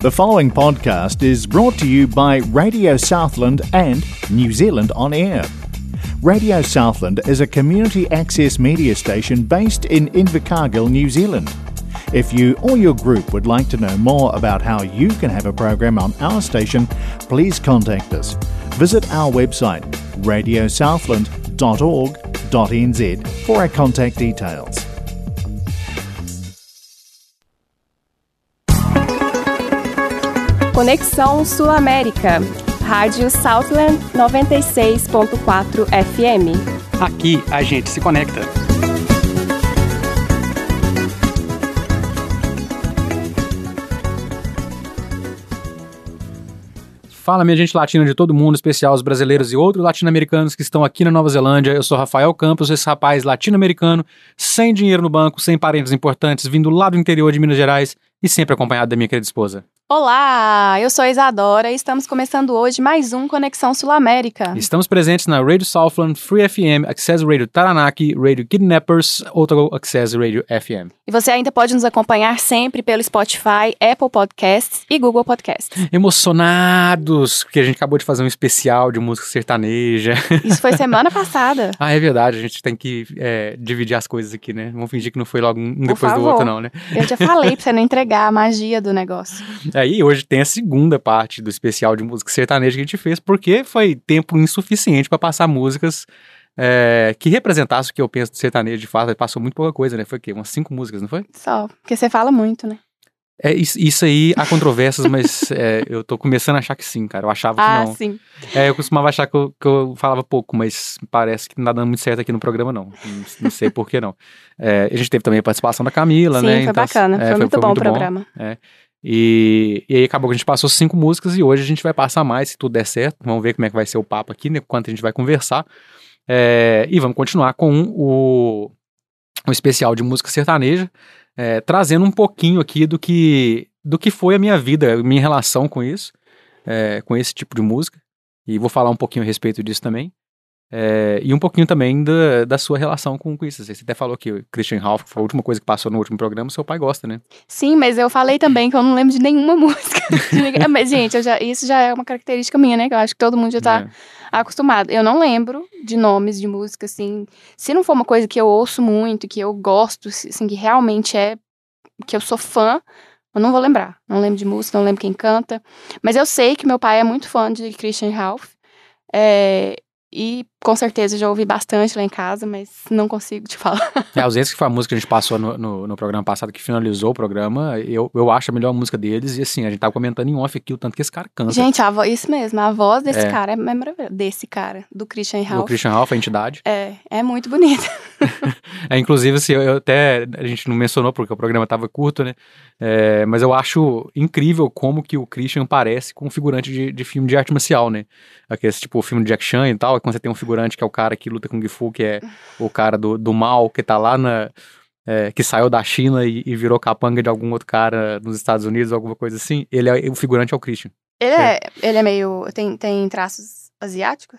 The following podcast is brought to you by Radio Southland and New Zealand On Air. Radio Southland is a community access media station based in Invercargill, New Zealand. If you or your group would like to know more about how you can have a program on our station, please contact us. Visit our website radiosouthland.org.nz for our contact details. Conexão Sul-América. Rádio Southland 96.4 FM. Aqui a gente se conecta. Fala, minha gente latina de todo mundo, especial os brasileiros e outros latino-americanos que estão aqui na Nova Zelândia. Eu sou Rafael Campos, esse rapaz latino-americano, sem dinheiro no banco, sem parentes importantes, vindo lá do interior de Minas Gerais e sempre acompanhado da minha querida esposa. Olá, eu sou a Isadora e estamos começando hoje mais um Conexão Sul-América. Estamos presentes na Radio Southland, Free FM, Access Radio Taranaki, Radio Kidnappers, Outro Access Radio FM. E você ainda pode nos acompanhar sempre pelo Spotify, Apple Podcasts e Google Podcasts. Emocionados, porque a gente acabou de fazer um especial de música sertaneja. Isso foi semana passada. ah, é verdade, a gente tem que é, dividir as coisas aqui, né? Vamos fingir que não foi logo um Por depois do favor. outro, não, né? Eu já falei pra você não entregar a magia do negócio. Aí hoje tem a segunda parte do especial de música sertaneja que a gente fez, porque foi tempo insuficiente para passar músicas é, que representassem o que eu penso de sertanejo de fato. Passou muito pouca coisa, né? Foi o quê? Umas cinco músicas, não foi? Só, porque você fala muito, né? É, isso, isso aí há controvérsias, mas é, eu tô começando a achar que sim, cara. Eu achava que Ah, não. sim. É, eu costumava achar que eu, que eu falava pouco, mas parece que não tá dando muito certo aqui no programa, não. Não, não sei por que não. É, a gente teve também a participação da Camila, Sim, né? foi Então, bacana. é, foi, muito bom o programa. E, e aí acabou que a gente passou cinco músicas e hoje a gente vai passar mais, se tudo der certo. Vamos ver como é que vai ser o papo aqui, né? Quanto a gente vai conversar. É, e vamos continuar com o, o especial de música sertaneja, é, trazendo um pouquinho aqui do que, do que foi a minha vida, minha relação com isso, é, com esse tipo de música. E vou falar um pouquinho a respeito disso também. É, e um pouquinho também da, da sua relação com, com isso. Você até falou que o Christian Ralph, que foi a última coisa que passou no último programa, seu pai gosta, né? Sim, mas eu falei também que eu não lembro de nenhuma música. de ninguém. mas, gente, já- isso já é uma característica minha, né? Que eu acho que todo mundo já tá É. acostumado. Eu não lembro de nomes de música, assim. Se não for uma coisa que eu ouço muito, que eu gosto, assim, que realmente é. que eu sou fã, eu não vou lembrar. Não lembro de música, não lembro quem canta. Mas eu sei que meu pai é muito fã de Christian Ralph. É, e com certeza já ouvi bastante lá em casa, mas não consigo te falar. É, ausência que foi a música que a gente passou no, no, no programa passado, que finalizou o programa, eu, eu acho a melhor música deles. E assim, a gente tava comentando em off aqui o tanto que esse cara canta. Gente, a isso mesmo, a voz desse É. cara é maravilhosa. Desse cara, do Christian o Ralph. Christian Ralph, a entidade. É, é muito bonita. É, inclusive, assim, eu, eu até, a gente não mencionou porque o programa tava curto, né? É, mas eu acho incrível como que o Christian parece com um figurante de, de filme de arte marcial, né? Aquele tipo filme de Jack Chan e tal, quando você tem um figurante que é o cara que luta com o Gifu, que é o cara do, do mal, que tá lá na... é, que saiu da China e, e virou capanga de algum outro cara nos Estados Unidos, alguma coisa assim. Ele é, o figurante é o Christian. Ele é, ele é meio. Tem, tem traços asiáticos?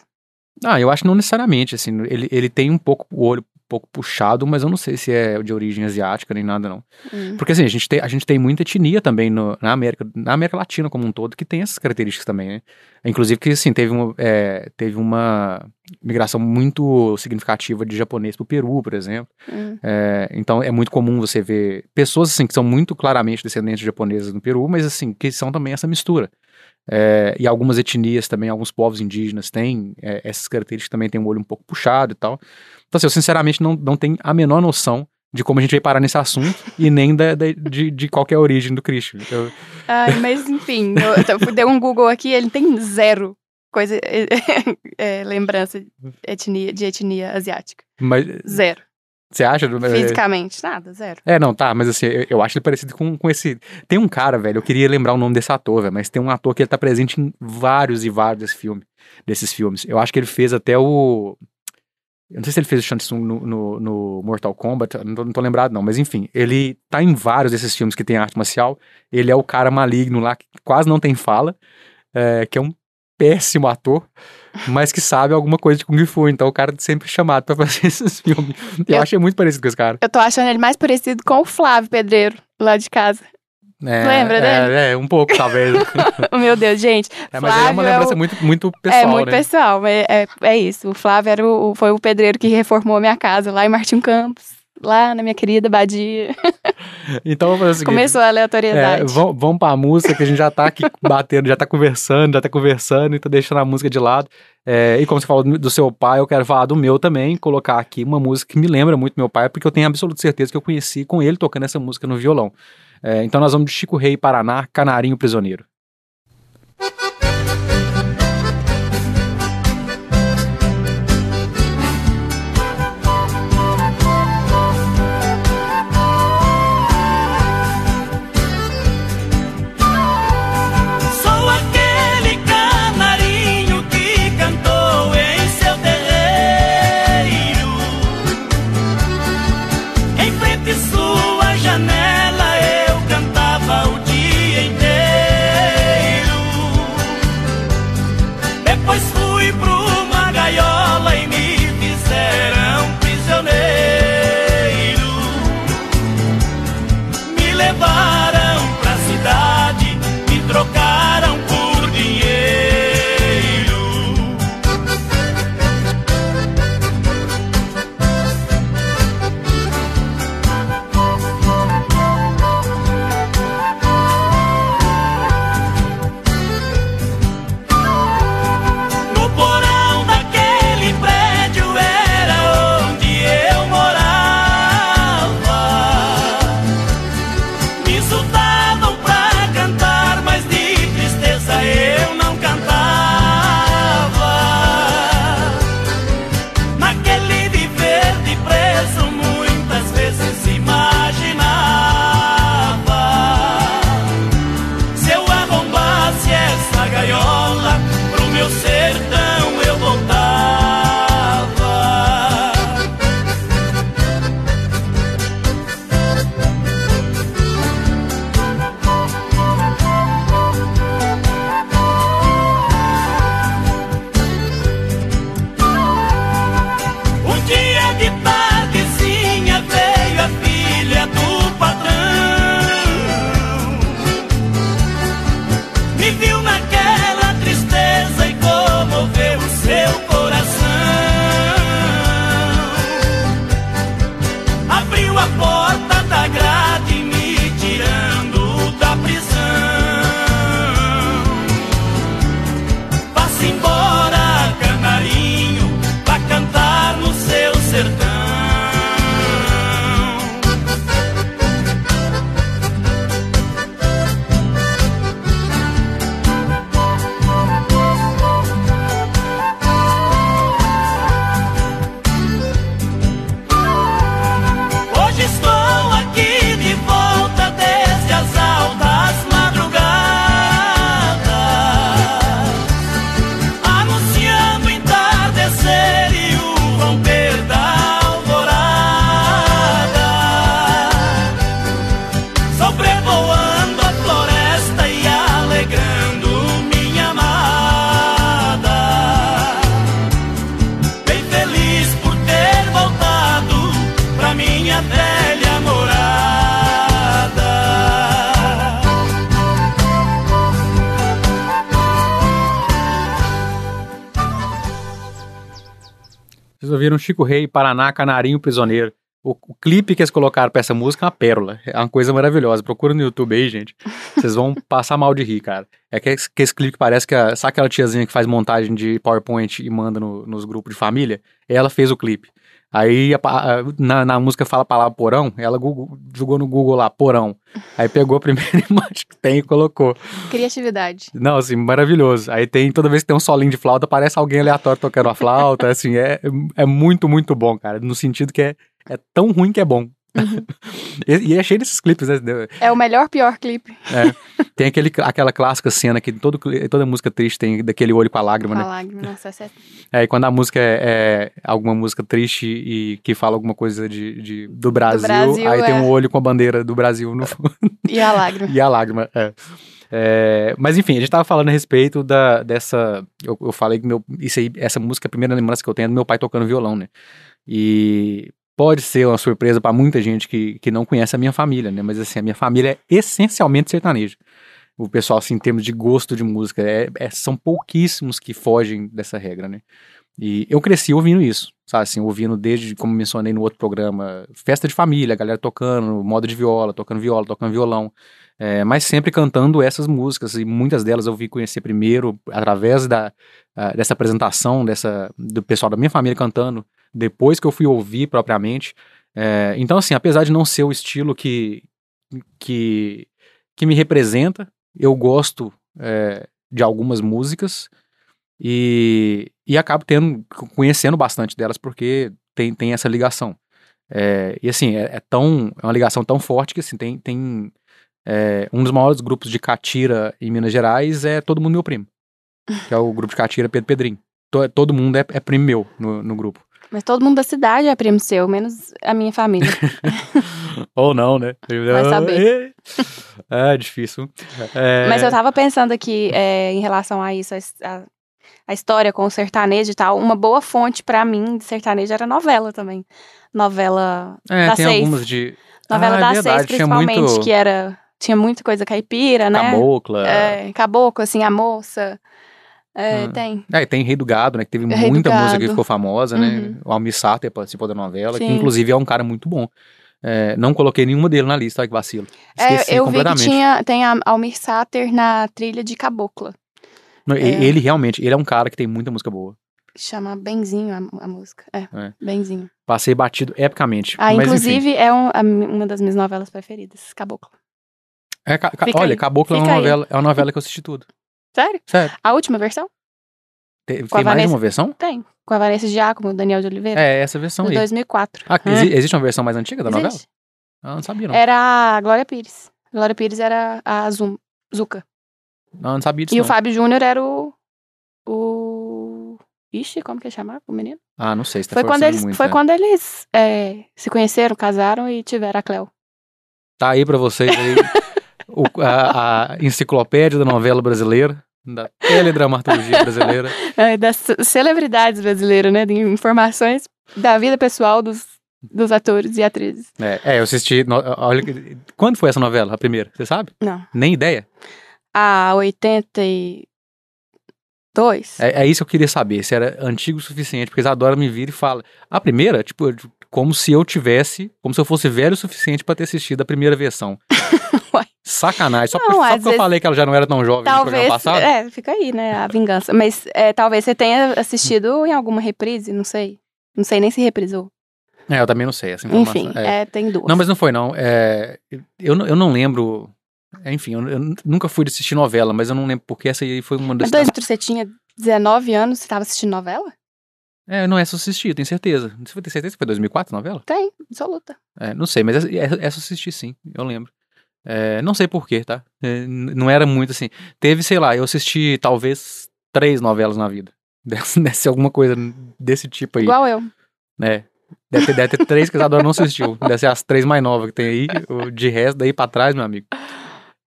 Ah, eu acho que não necessariamente, assim, ele, ele tem um pouco o olho pouco puxado, mas eu não sei se é de origem asiática nem nada, não. Hum. Porque assim, a gente tem, a gente tem muita etnia também no- na América, na América Latina como um todo, que tem essas características também, né? Inclusive que, assim, teve uma, é, teve uma migração muito significativa de japonês pro Peru, por exemplo. Hum. É, então é muito comum você ver pessoas, assim, que são muito claramente descendentes de japoneses no Peru, mas, assim, que são também essa mistura. É, e algumas etnias também, alguns povos indígenas têm é, essas características, também tem um olho um pouco puxado e tal. Então, assim, eu sinceramente não, não tenho a menor noção de como a gente vai parar nesse assunto e nem da, da- de, de qual é a origem do Christian. Eu- Ai, mas enfim, eu, eu dei um Google aqui, ele tem zero coisa. é, lembrança de etnia, de etnia asiática. mas Zero. Você acha? É, Fisicamente, nada, zero. É, não, tá, mas assim, eu, eu acho ele parecido com, com esse. Tem um cara, velho, eu queria lembrar o nome desse ator, velho, mas tem um ator que ele tá presente em vários e vários desse filme, desses filmes. Eu acho que ele fez até o. Eu não sei se ele fez o Shang Tsung no, no, no Mortal Kombat, não tô, não tô lembrado não, mas enfim, ele tá em vários desses filmes que tem arte marcial. Ele é o cara maligno lá, que quase não tem fala, é, que é um péssimo ator, mas que sabe alguma coisa de Kung Fu, então o cara é sempre chamado pra fazer esses filmes. Eu, Eu- achei muito parecido com esse cara. Eu tô achando ele mais parecido com o Flávio Pedreiro, lá de casa. É, Lembra dele? É, é, um pouco, talvez. Meu Deus, gente. É, mas é uma Flávio é lembrança o- muito, muito pessoal, é muito né? pessoal, mas é, é isso. O Flávio era o, foi o pedreiro que reformou a minha casa lá em Martim Campos, lá na minha querida Badia. Então, vamos fazer o seguinte. Começou a É, aleatoriedade. vamos, vamos pra música que a gente já tá aqui batendo, já tá conversando, já tá conversando e tá deixando a música de lado. É, e como você falou do, do seu pai, eu quero falar do meu também, colocar aqui uma música que me lembra muito meu pai, porque eu tenho absoluta certeza que eu conheci com ele tocando essa música no violão. É, então nós vamos de Chico Rei, Paraná, Canarinho Prisioneiro. Chico Rei, Paraná, Canarinho Prisioneiro. O, o clipe que eles colocaram pra essa música é uma pérola. É uma coisa maravilhosa. Procura no YouTube aí, gente. Vocês vão passar mal de rir, cara. É que esse, que esse clipe parece que. A, sabe aquela tiazinha que faz montagem de PowerPoint e manda no- nos grupos de família? Ela fez o clipe. Aí a na, na música fala a palavra porão, ela Google- jogou no Google lá, porão. Aí pegou a primeira imagem que tem e colocou. Criatividade. Não, assim, maravilhoso. Aí tem, toda vez que tem um solinho de flauta, aparece alguém aleatório tocando a flauta, assim, é, é muito, muito bom, cara, no sentido que é, é tão ruim que é bom. e, e é cheio desses clipes, né? É o melhor, pior clipe. Tem aquele, aquela clássica cena que todo, toda música triste tem daquele olho com a lágrima, Com a né? lágrima. Nossa, é... É, e quando a música é, é alguma música triste e que fala alguma coisa de, de- do, Brasil, Brasil, aí tem é. um olho com a bandeira do Brasil no fundo. E a lágrima. E a lágrima, é. É, mas enfim, a gente tava falando a respeito da, dessa. Eu, eu falei que meu, isso aí, essa música, é a primeira lembrança que eu tenho é do meu pai tocando violão, né? E pode ser uma surpresa pra muita gente que, que não conhece a minha família, né? Mas assim, a minha família é essencialmente sertaneja. O pessoal, assim, em termos de gosto de música, é, é- são pouquíssimos que fogem dessa regra, né? E eu cresci ouvindo isso, sabe? Assim, ouvindo desde, como mencionei no outro programa, festa de família, galera tocando, moda de viola, tocando viola, tocando violão. É, mas sempre cantando essas músicas, e muitas delas eu vi conhecer primeiro através da, ah, dessa apresentação dessa, do pessoal da minha família cantando, depois que eu fui ouvir propriamente. É, então, assim, apesar de não ser o estilo que, que, que me representa, eu gosto é, de algumas músicas e, e acabo tendo, conhecendo bastante delas porque tem, tem essa ligação. É, e assim, é, é tão, é uma ligação tão forte que assim, tem, tem é, um dos maiores grupos de catira em Minas Gerais é Todo Mundo Meu Primo, que é o grupo de catira Pedro Pedrinho. To- Todo mundo é, é primo meu no, no grupo. Mas todo mundo da cidade é primo seu, menos a minha família. Ou não, né? Vai saber. É, difícil. É, Mas eu tava pensando aqui, é, em relação a isso, a, a- história com o sertanejo e tal, uma boa fonte pra mim de sertanejo era novela também. Novela é, da tem seis. algumas de. Novela Ah, é da verdade, seis, tinha principalmente, muito- que era. Tinha muita coisa caipira, né? Cabocla. É, caboclo, assim, a moça. É, Hum. tem. É, e tem Rei do Gado, né? Que teve Rei muita música que ficou famosa, né? Uhum. O Almir Sater participou da novela, que Sim. inclusive é um cara muito bom. É, não coloquei nenhuma dele na lista, olha que vacilo. É, Esqueci eu vi que tinha, tem a Almir Sater na trilha de Cabocla. Não, é. Ele realmente, ele é um cara que tem muita música boa. Chama Benzinho a, a música. É, É. Benzinho. Passei batido epicamente. Ah, mas, inclusive, é um- a uma das minhas novelas preferidas, Cabocla. enfim. É, ca- ca- olha, aí, Caboclo é uma aí. novela, é uma novela que eu assisti tudo. Sério? Sério. A última versão? Tem, tem mais de Vanessa- uma versão? Tem. Com a Vanessa Giacomo, Daniel de Oliveira. É, essa versão de aí. 2004. Ah, É. exi- existe uma versão mais antiga da novela? Existe. Ah, não sabia, não. Era a Glória Pires. Glória Pires era a Zum, Zuca. Não, não sabia disso. E não. o Fábio Júnior era o. O. Ixi, como que ele chamava o menino? Ah, não sei, você tá Foi quando eles, muito, foi né? quando eles é, se conheceram, casaram e tiveram a Cleo. Tá aí pra vocês aí o- a, a enciclopédia da novela brasileira, da teledramaturgia brasileira. É, das ce- celebridades brasileiras, né? De informações da vida pessoal dos, dos atores e atrizes. É, é, eu assisti. no- olha, quando foi essa novela, a primeira? Você sabe? Não. Nem ideia. A 82. É, é isso que eu queria saber, se era antigo o suficiente, porque eles adoram me vir e falam. A primeira, tipo, eu- como se eu tivesse, como se eu fosse velho o suficiente pra ter assistido a primeira versão. Sacanagem. Só, Não, por, só porque eu vezes- falei que ela já não era tão jovem no Talvez. programa passado. É, fica aí, né? A vingança. Mas é, talvez você tenha assistido em alguma reprise, não sei. Não sei nem se reprisou. É, eu também não sei essa. Enfim, É. é, tem duas. Não, mas não foi, não. É, eu, não- eu não lembro. É, Enfim, eu, eu nunca fui assistir novela, mas eu não lembro porque essa aí foi uma das. Mas dois, você tinha 19 anos, você tava assistindo novela? É, não, essa eu assisti, eu tenho certeza. Você vai ter certeza que foi 2004 a novela? Tem, absoluta. É, não sei, mas essa, essa eu assisti sim, eu lembro. É, não sei porquê, tá? É, não era muito assim. Teve, sei lá, eu assisti talvez três novelas na vida. Deve, deve ser alguma coisa desse tipo aí. Igual eu. né? Deve ter, deve ter três que a Isadora não assistiu. Deve ser as três mais novas que tem aí. De resto, daí pra trás, meu amigo.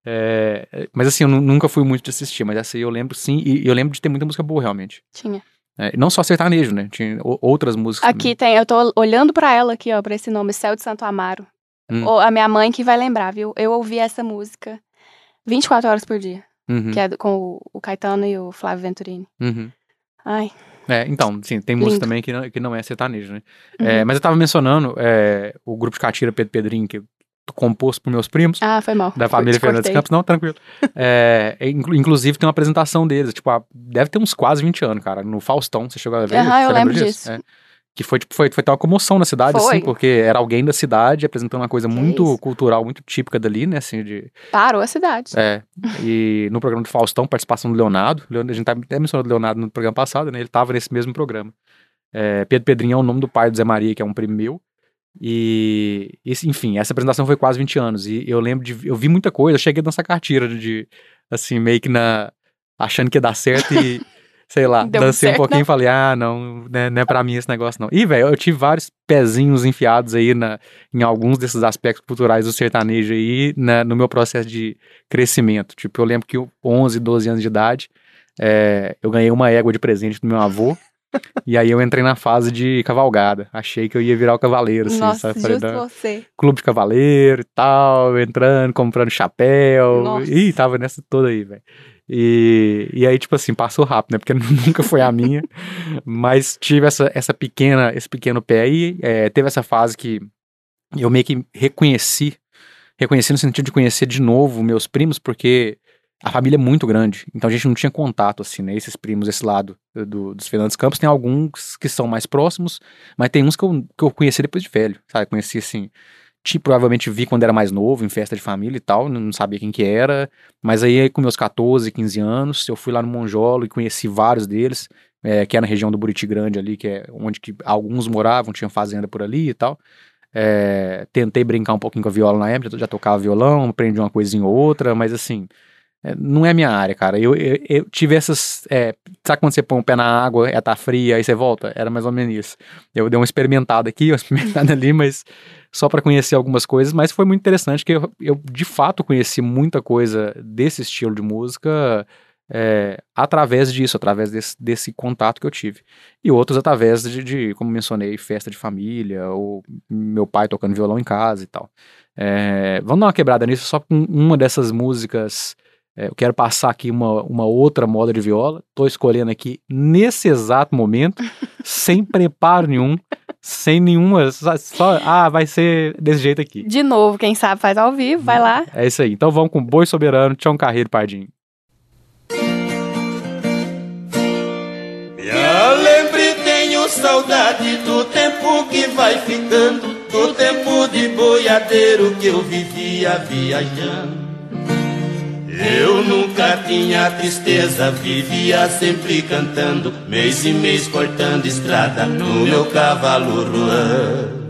É, mas assim, eu nu- nunca fui muito de assistir, mas essa aí eu lembro sim. E eu lembro de ter muita música boa, realmente. Tinha. É, não só sertanejo, né? Tinha outras músicas. Aqui tem, eu tô olhando pra ela aqui, ó, pra esse nome, Céu de Santo Amaro. Hum. Ou a minha mãe que vai lembrar, viu? Eu ouvi essa música 24 horas por dia, Uhum, que é com o, o Caetano e o Flávio Venturini. uhum. Ai, É, então, sim, tem música também que não, que não é sertanejo, né? Uhum. É, mas eu tava mencionando é, o grupo de Catira Pedro Pedrinho, que é composto por meus primos. ah, foi mal. Da família Fernandes. Campos, não, tranquilo. É, é, inclu- inclusive tem uma apresentação deles, tipo, deve ter uns quase 20 anos, cara, no Faustão, você chegou a ver? Você eu lembro disso. É. Que foi, tipo, foi, foi ter uma comoção na cidade, Foi. assim, porque era alguém da cidade apresentando uma coisa Que muito isso. cultural, muito típica dali, né, assim, de... Parou a cidade. É, e no programa do Faustão, participação do Leonardo, Leon- a gente tá- até mencionou o Leonardo no programa passado, né, ele tava nesse mesmo programa. É, Pedro Pedrinho é o nome do pai do Zé Maria, que é um primo meu, e, esse- enfim, essa apresentação foi quase 20 anos, e eu lembro de, eu vi muita coisa, eu cheguei a dançar cartira de, assim, meio que na, achando que ia dar certo e, sei lá, Deu dancei um certo, pouquinho não? e falei, ah, não, né, não é pra mim esse negócio não. E, velho, eu tive vários pezinhos enfiados aí na, em alguns desses aspectos culturais do sertanejo aí, na- no meu processo de crescimento. Tipo, eu lembro que eu, 11, 12 anos de idade, é, eu ganhei uma égua de presente do meu avô, e aí eu entrei na fase de cavalgada. Achei que eu ia virar o cavaleiro, assim, Nossa, sabe? Falei, justo "Não, você. clube de cavaleiro e tal, entrando, comprando chapéu. Nossa. Ih, tava nessa toda aí, velho. E, e aí, tipo assim, passou rápido, né? Porque nunca foi a minha. mas tive essa, essa pequena, esse pequeno pé aí. é, teve essa fase que eu meio que reconheci, reconheci no sentido de conhecer de novo meus primos, porque a família é muito grande, então a gente não tinha contato, assim, né? Esses primos, esse lado do- dos Fernandes Campos, tem alguns que são mais próximos, mas tem uns que eu, que eu conheci depois de velho, sabe? Conheci, assim, tipo, provavelmente vi quando era mais novo, em festa de família e tal, não sabia quem que era, mas aí com meus 14, 15 anos, eu fui lá no Monjolo e conheci vários deles, é, que é na região do Buriti Grande ali, que é onde que alguns moravam, tinham fazenda por ali e tal. É, tentei brincar um pouquinho com a viola na época, já tocava violão, aprendi uma coisinha ou outra, mas assim, é, não é minha área, cara. Eu, eu, eu tive essas. é, sabe quando você põe o pé na água, é tá fria, aí você volta? Era mais ou menos isso. Eu dei uma experimentada aqui, uma experimentada ali, mas só para conhecer algumas coisas, mas foi muito interessante que eu, eu de fato conheci muita coisa desse estilo de música é, através disso, através desse, desse contato que eu tive. E outros através de, de, como mencionei, festa de família, ou meu pai tocando violão em casa e tal. É, vamos dar uma quebrada nisso, só com uma dessas músicas. É, eu quero passar aqui uma, uma outra moda de viola. Tô escolhendo aqui nesse exato momento, sem preparo nenhum, sem nenhuma. Só, só- ah, vai ser desse jeito aqui. De novo, quem sabe faz ao vivo, vai lá. É isso aí. Então vamos com Boi Soberano, Tião Carreiro Pardinho. Me alembre, tenho saudade do tempo que vai ficando, do tempo de boiadeiro que eu vivia viajando. Eu nunca tinha tristeza, vivia sempre cantando, mês e mês cortando estrada no meu cavalo ruando.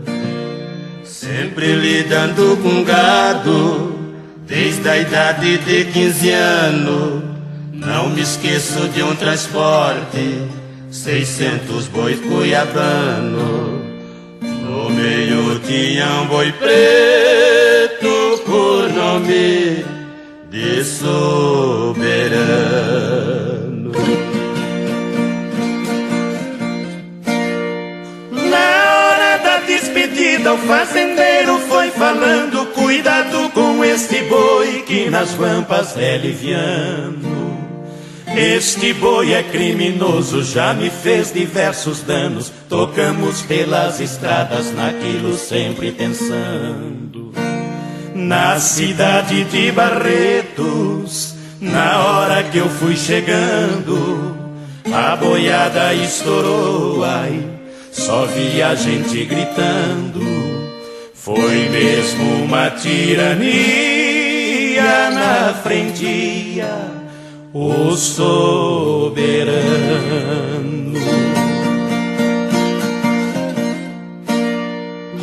Sempre lidando com gado, desde a idade de 15 anos. Não me esqueço de um transporte, 600 bois cuiabano. No meio tinha um boi preto por nome de soberano. Na hora da despedida, o fazendeiro foi falando: Cuidado com este boi que nas rampas é liviano. Este boi é criminoso, já me fez diversos danos. Tocamos pelas estradas, naquilo sempre pensando. Na cidade de Na hora que eu fui chegando, a boiada estourou, ai, só vi a gente gritando. Foi mesmo uma tirania na frendia o soberano.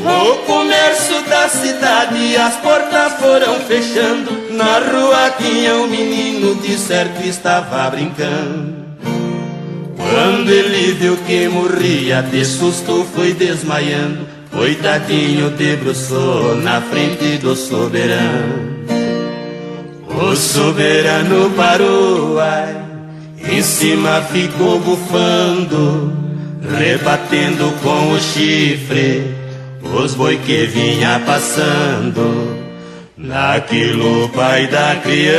O comércio da cidade, as portas foram fechando. Na rua tinha um menino, de certo estava brincando. Quando ele viu que morria, de susto foi desmaiando. Coitadinho debruçou na frente do soberano. O soberano parou, ai, em cima ficou bufando, rebatendo com o chifre os boi que vinha passando. Naquilo pai da criança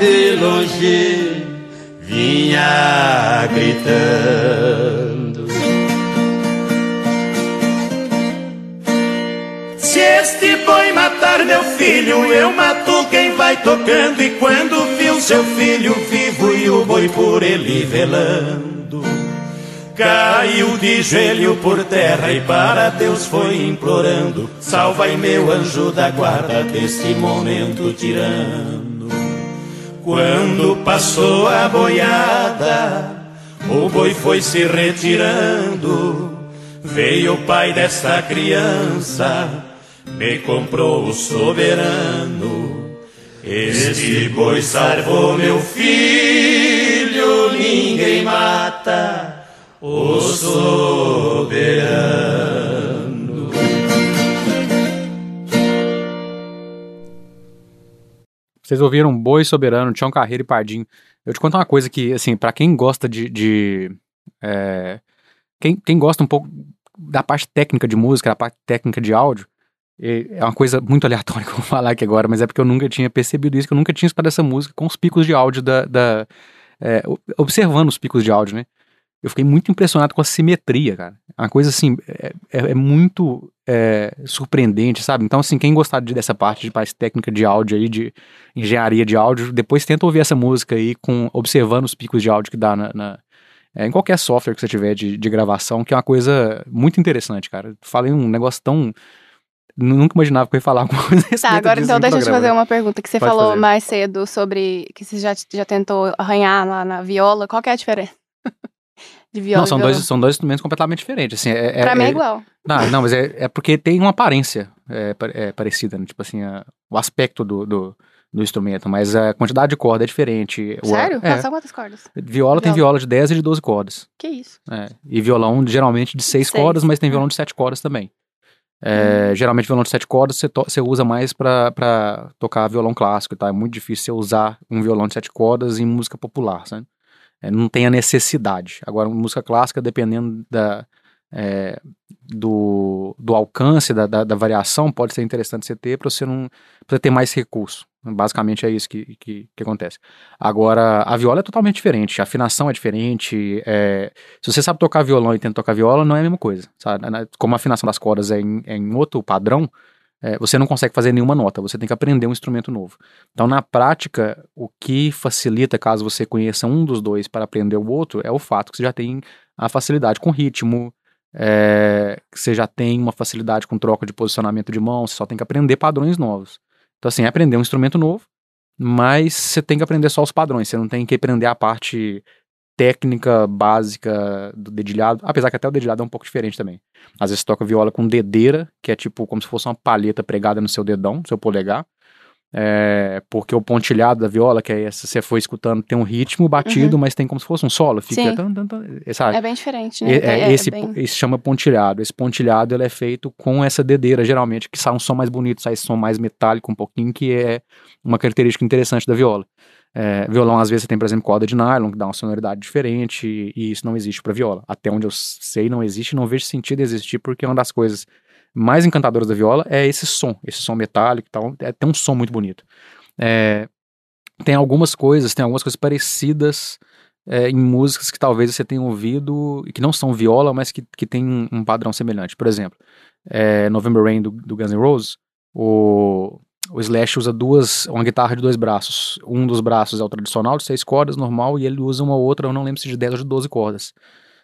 de longe vinha gritando. Se este boi matar meu filho, eu mato quem vai tocando. E quando viu seu filho vivo e o boi por ele velando, caiu de joelho por terra e para Deus foi implorando: Salva-me, meu anjo da guarda, deste momento tirano. Quando passou a boiada, o boi foi se retirando. Veio o pai dessa criança, me comprou o soberano. Este boi salvou meu filho, ninguém mata o soberano. Vocês ouviram Boi Soberano, Tião Carreiro e Pardinho. Eu te conto uma coisa que, assim, pra quem gosta de. de é, quem, quem gosta um pouco da parte técnica de música, da parte técnica de áudio, é uma coisa muito aleatória que eu vou falar aqui agora, mas é porque eu nunca tinha percebido isso, que eu nunca tinha escutado essa música com os picos de áudio da. da é, observando os picos de áudio, né? Eu fiquei muito impressionado com a simetria, cara. Uma coisa assim, é, é- é muito é, surpreendente, sabe? Então, assim, quem gostar de- dessa parte de parte técnica de áudio aí, de engenharia de áudio, depois tenta ouvir essa música aí, com, observando os picos de áudio que dá na, na- é, em qualquer software que você tiver de, de gravação, que é uma coisa muito interessante, cara. Falei um negócio tão. Nunca imaginava que eu ia falar alguma coisa Tá, agora então deixa eu te fazer né? uma pergunta que você Pode falou fazer. mais cedo sobre que você já, já tentou arranhar lá na viola. Qual que é a diferença? De viola Não, são violão. dois, são dois instrumentos completamente diferentes. Assim, é, Pra mim é é- igual. Não, não, mas é, é porque tem uma aparência é, é, parecida, né? Tipo assim, a- o aspecto do, do, do instrumento, mas a quantidade de corda é diferente. O- Sério? É. São quantas cordas? Viola tem Viola. viola de 10 e de 12 cordas. Que isso? É, e violão geralmente de 6 Seis. cordas, mas tem violão de 7 cordas também. É, Geralmente violão de 7 cordas você, você usa mais pra tocar violão clássico, tá? É muito difícil você usar um violão de 7 cordas em música popular, sabe? É, não tem a necessidade. Agora, música clássica, dependendo da, é, do, do alcance, da, da, da variação, pode ser interessante você ter para você não você ter mais recurso. Basicamente é isso que, que, que acontece. Agora, a viola é totalmente diferente, a afinação é diferente. é, se você sabe tocar violão e tenta tocar viola, não é a mesma coisa. Sabe? Como a afinação das cordas é em, é em outro padrão, é, você não consegue fazer nenhuma nota, você tem que aprender um instrumento novo. Então, na prática, o que facilita, caso você conheça um dos dois para aprender o outro, é o fato que você já tem a facilidade com ritmo, é, você já tem uma facilidade com troca de posicionamento de mão, você só tem que aprender padrões novos. Então, assim, é aprender um instrumento novo, mas você tem que aprender só os padrões, você não tem que aprender a parte técnica básica do dedilhado, apesar que até o dedilhado é um pouco diferente também. Às vezes você toca viola com dedeira, que é tipo como se fosse uma palheta pregada no seu dedão, no seu polegar, é, porque o pontilhado da viola, que é essa, você foi escutando, tem um ritmo batido, mas tem como se fosse um solo, fica... Tan, tan, tan, sabe? É bem diferente, né? É, é, esse, bem- esse chama pontilhado. Esse pontilhado ele é feito com essa dedeira, geralmente, que sai um som mais bonito, sai esse som mais metálico um pouquinho, que é uma característica interessante da viola. É, violão, às vezes, você tem, por exemplo, corda de nylon, que dá uma sonoridade diferente, e isso não existe para viola. Até onde eu sei, não existe, não vejo sentido existir, porque uma das coisas mais encantadoras da viola é esse som, esse som metálico e tal, é, tem um som muito bonito. É, tem algumas coisas, tem algumas coisas parecidas é, em músicas que talvez você tenha ouvido que não são viola, mas que, que tem um, um padrão semelhante. Por exemplo, é, November Rain do, do Guns N' Roses, o, o Slash usa duas, uma guitarra de dois braços. Um dos braços é o tradicional, de seis cordas, normal, e ele usa uma outra, eu não lembro se de 10 ou de 12 cordas.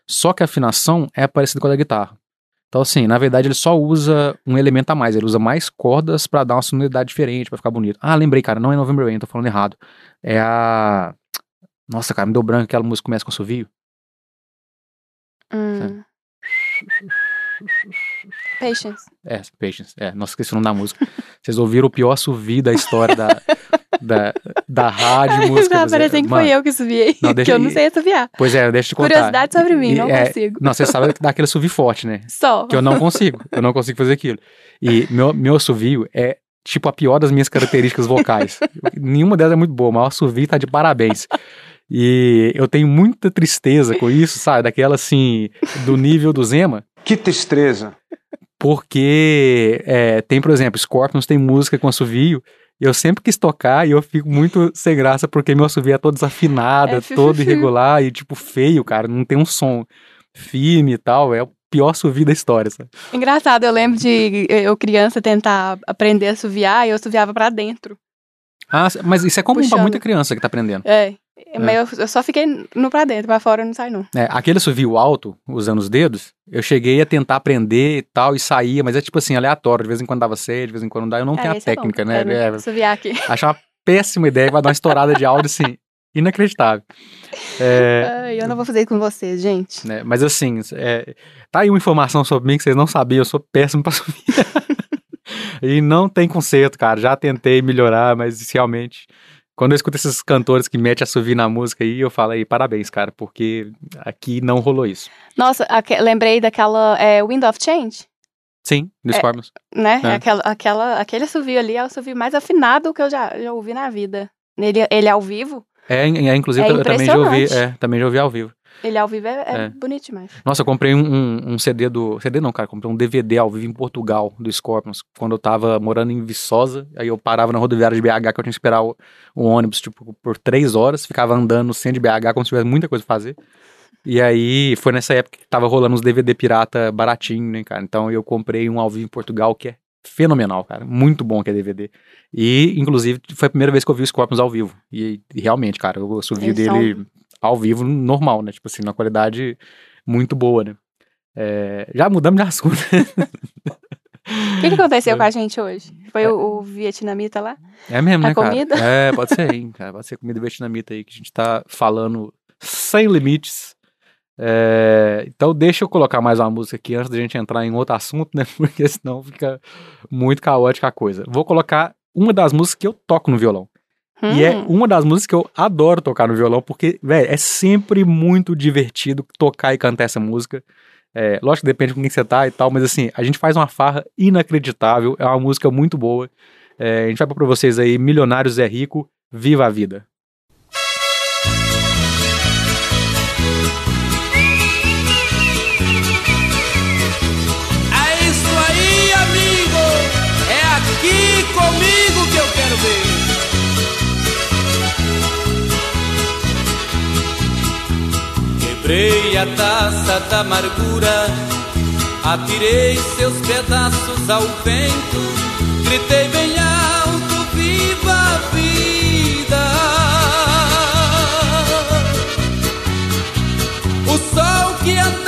Só que a afinação é parecida com a da guitarra. Então, assim, na verdade, ele só usa um elemento a mais. Ele usa mais cordas pra dar uma sonoridade diferente, pra ficar bonito. Ah, lembrei, cara, não é November Rain, tô falando errado. É a. Nossa, cara, me deu branco aquela música que começa com assovio. Hum. Patience. É, Patience. É, nossa, esqueci o nome da música. Vocês ouviram o pior assovio da história da, da, da rádio música. Tá mas é- parecendo que foi eu que subiei. Não, que deixa- eu não sei assoviar. Pois é, deixa eu te contar. Curiosidade sobre mim, E não é- consigo. Não, você sabe dar aquele assovio forte, né? Só. Que eu não consigo. Eu não consigo fazer aquilo. E meu, meu assovio é tipo a pior das minhas características vocais. Nenhuma delas é muito boa, mas o assovio tá de parabéns. E eu tenho muita tristeza com isso, sabe? Daquela assim, do nível do Zema. Que tristeza. Porque é, tem, por exemplo, Scorpions tem música com assovio. e Eu sempre quis tocar e eu fico muito sem graça porque meu assovio é todo desafinado, É é todo irregular e tipo feio, cara. Não tem um som firme e tal. É o pior assovio da história, sabe? Engraçado, eu lembro de eu criança tentar aprender a assoviar e eu assoviava pra dentro. Ah, mas isso é comum pra Puxando. muita criança que tá aprendendo. É. Mas eu, eu só fiquei no pra dentro, pra fora eu não sai não. É, aquele assovio alto, usando os dedos, eu cheguei a tentar aprender e tal, e saía, mas é tipo assim, aleatório. De vez em quando dava certo, de vez em quando não dá. Eu não tenho a esse é bom. técnica, né? É, É, Assoviar aqui. Acho uma péssima ideia, vai dar uma estourada de áudio, assim, inacreditável. É, eu não vou fazer isso com vocês, gente. né, mas assim, é, tá aí uma informação sobre mim que vocês não sabiam, eu sou péssimo pra subir. e não tem conserto, cara. Já tentei melhorar, mas realmente. Quando eu escuto esses cantores que metem a subir na música aí, eu falo aí, parabéns, cara, porque aqui não rolou isso. Nossa, lembrei daquela é, Wind of Change. Sim, do É. Né? É. Aquela, aquela, aquele assovio ali é o assovio mais afinado que eu já, já ouvi na vida. Ele, ele ao vivo, É, é, inclusive É eu também já ouvi, é, também já ouvi ao vivo. Ele ao vivo é, é É. bonito demais. Nossa, eu comprei um, um- um CD do. CD não, cara, comprei um DVD ao vivo em Portugal do Scorpions, quando eu tava morando em Viçosa. Aí eu parava na rodoviária de BH, que eu tinha que esperar o, o ônibus, tipo, por três horas, ficava andando no centro de BH como se tivesse muita coisa pra fazer. E aí foi nessa época que tava rolando uns DVD pirata baratinho, né, cara? Então eu comprei um ao vivo em Portugal que é fenomenal, cara. Muito bom que é DVD. E, inclusive, foi a primeira vez que eu vi o Scorpions ao vivo. E, e realmente, cara, eu vídeo Eles dele ao vivo normal, né? Tipo assim, na qualidade muito boa, né? É, já mudamos de assunto. O que, que aconteceu É. com a gente hoje? Foi o, o vietnamita lá? É mesmo, A né, cara? comida? É, pode ser, hein, cara. Pode ser comida vietnamita aí, que a gente tá falando sem limites. É, então deixa eu colocar mais uma música aqui antes da gente entrar em outro assunto, né? Porque senão fica muito caótica a coisa. Vou colocar uma das músicas que eu toco no violão. E é Hum, uma das músicas que eu adoro tocar no violão, porque, velho, é sempre muito divertido tocar e cantar essa música. É, lógico que depende com quem você tá e tal, mas assim, a gente faz uma farra inacreditável, é uma música muito boa. É, a gente vai pra vocês aí, Milionários é Rico, Viva a Vida. É isso aí, amigo. É aqui comigo que eu quero ver. Quebrei a taça da amargura, atirei seus pedaços ao vento, gritei bem alto: Viva a vida! O sol que andava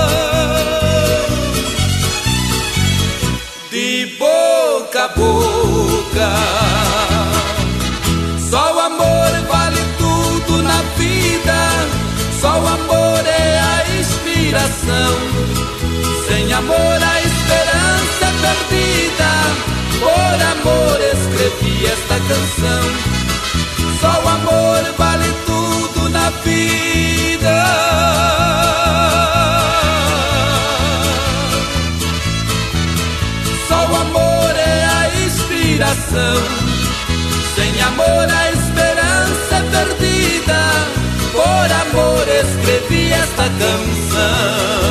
Boca, só o amor vale tudo na vida, só o amor é a inspiração. Sem amor a esperança é perdida. Por amor escrevi esta canção. Só o amor vale tudo na vida. Sem amor a esperança é perdida. Por amor escrevi esta canção.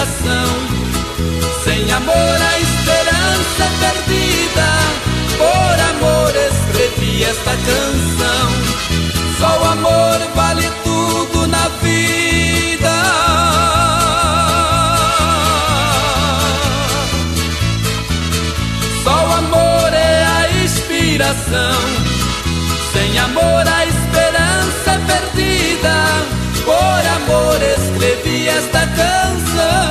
inspiração. Sem amor a esperança é perdida, por amor escrevi esta canção. Só o amor vale tudo na vida. Só o amor é a inspiração. Sem amor a esperança é perdida. Por amor escrevi esta canção.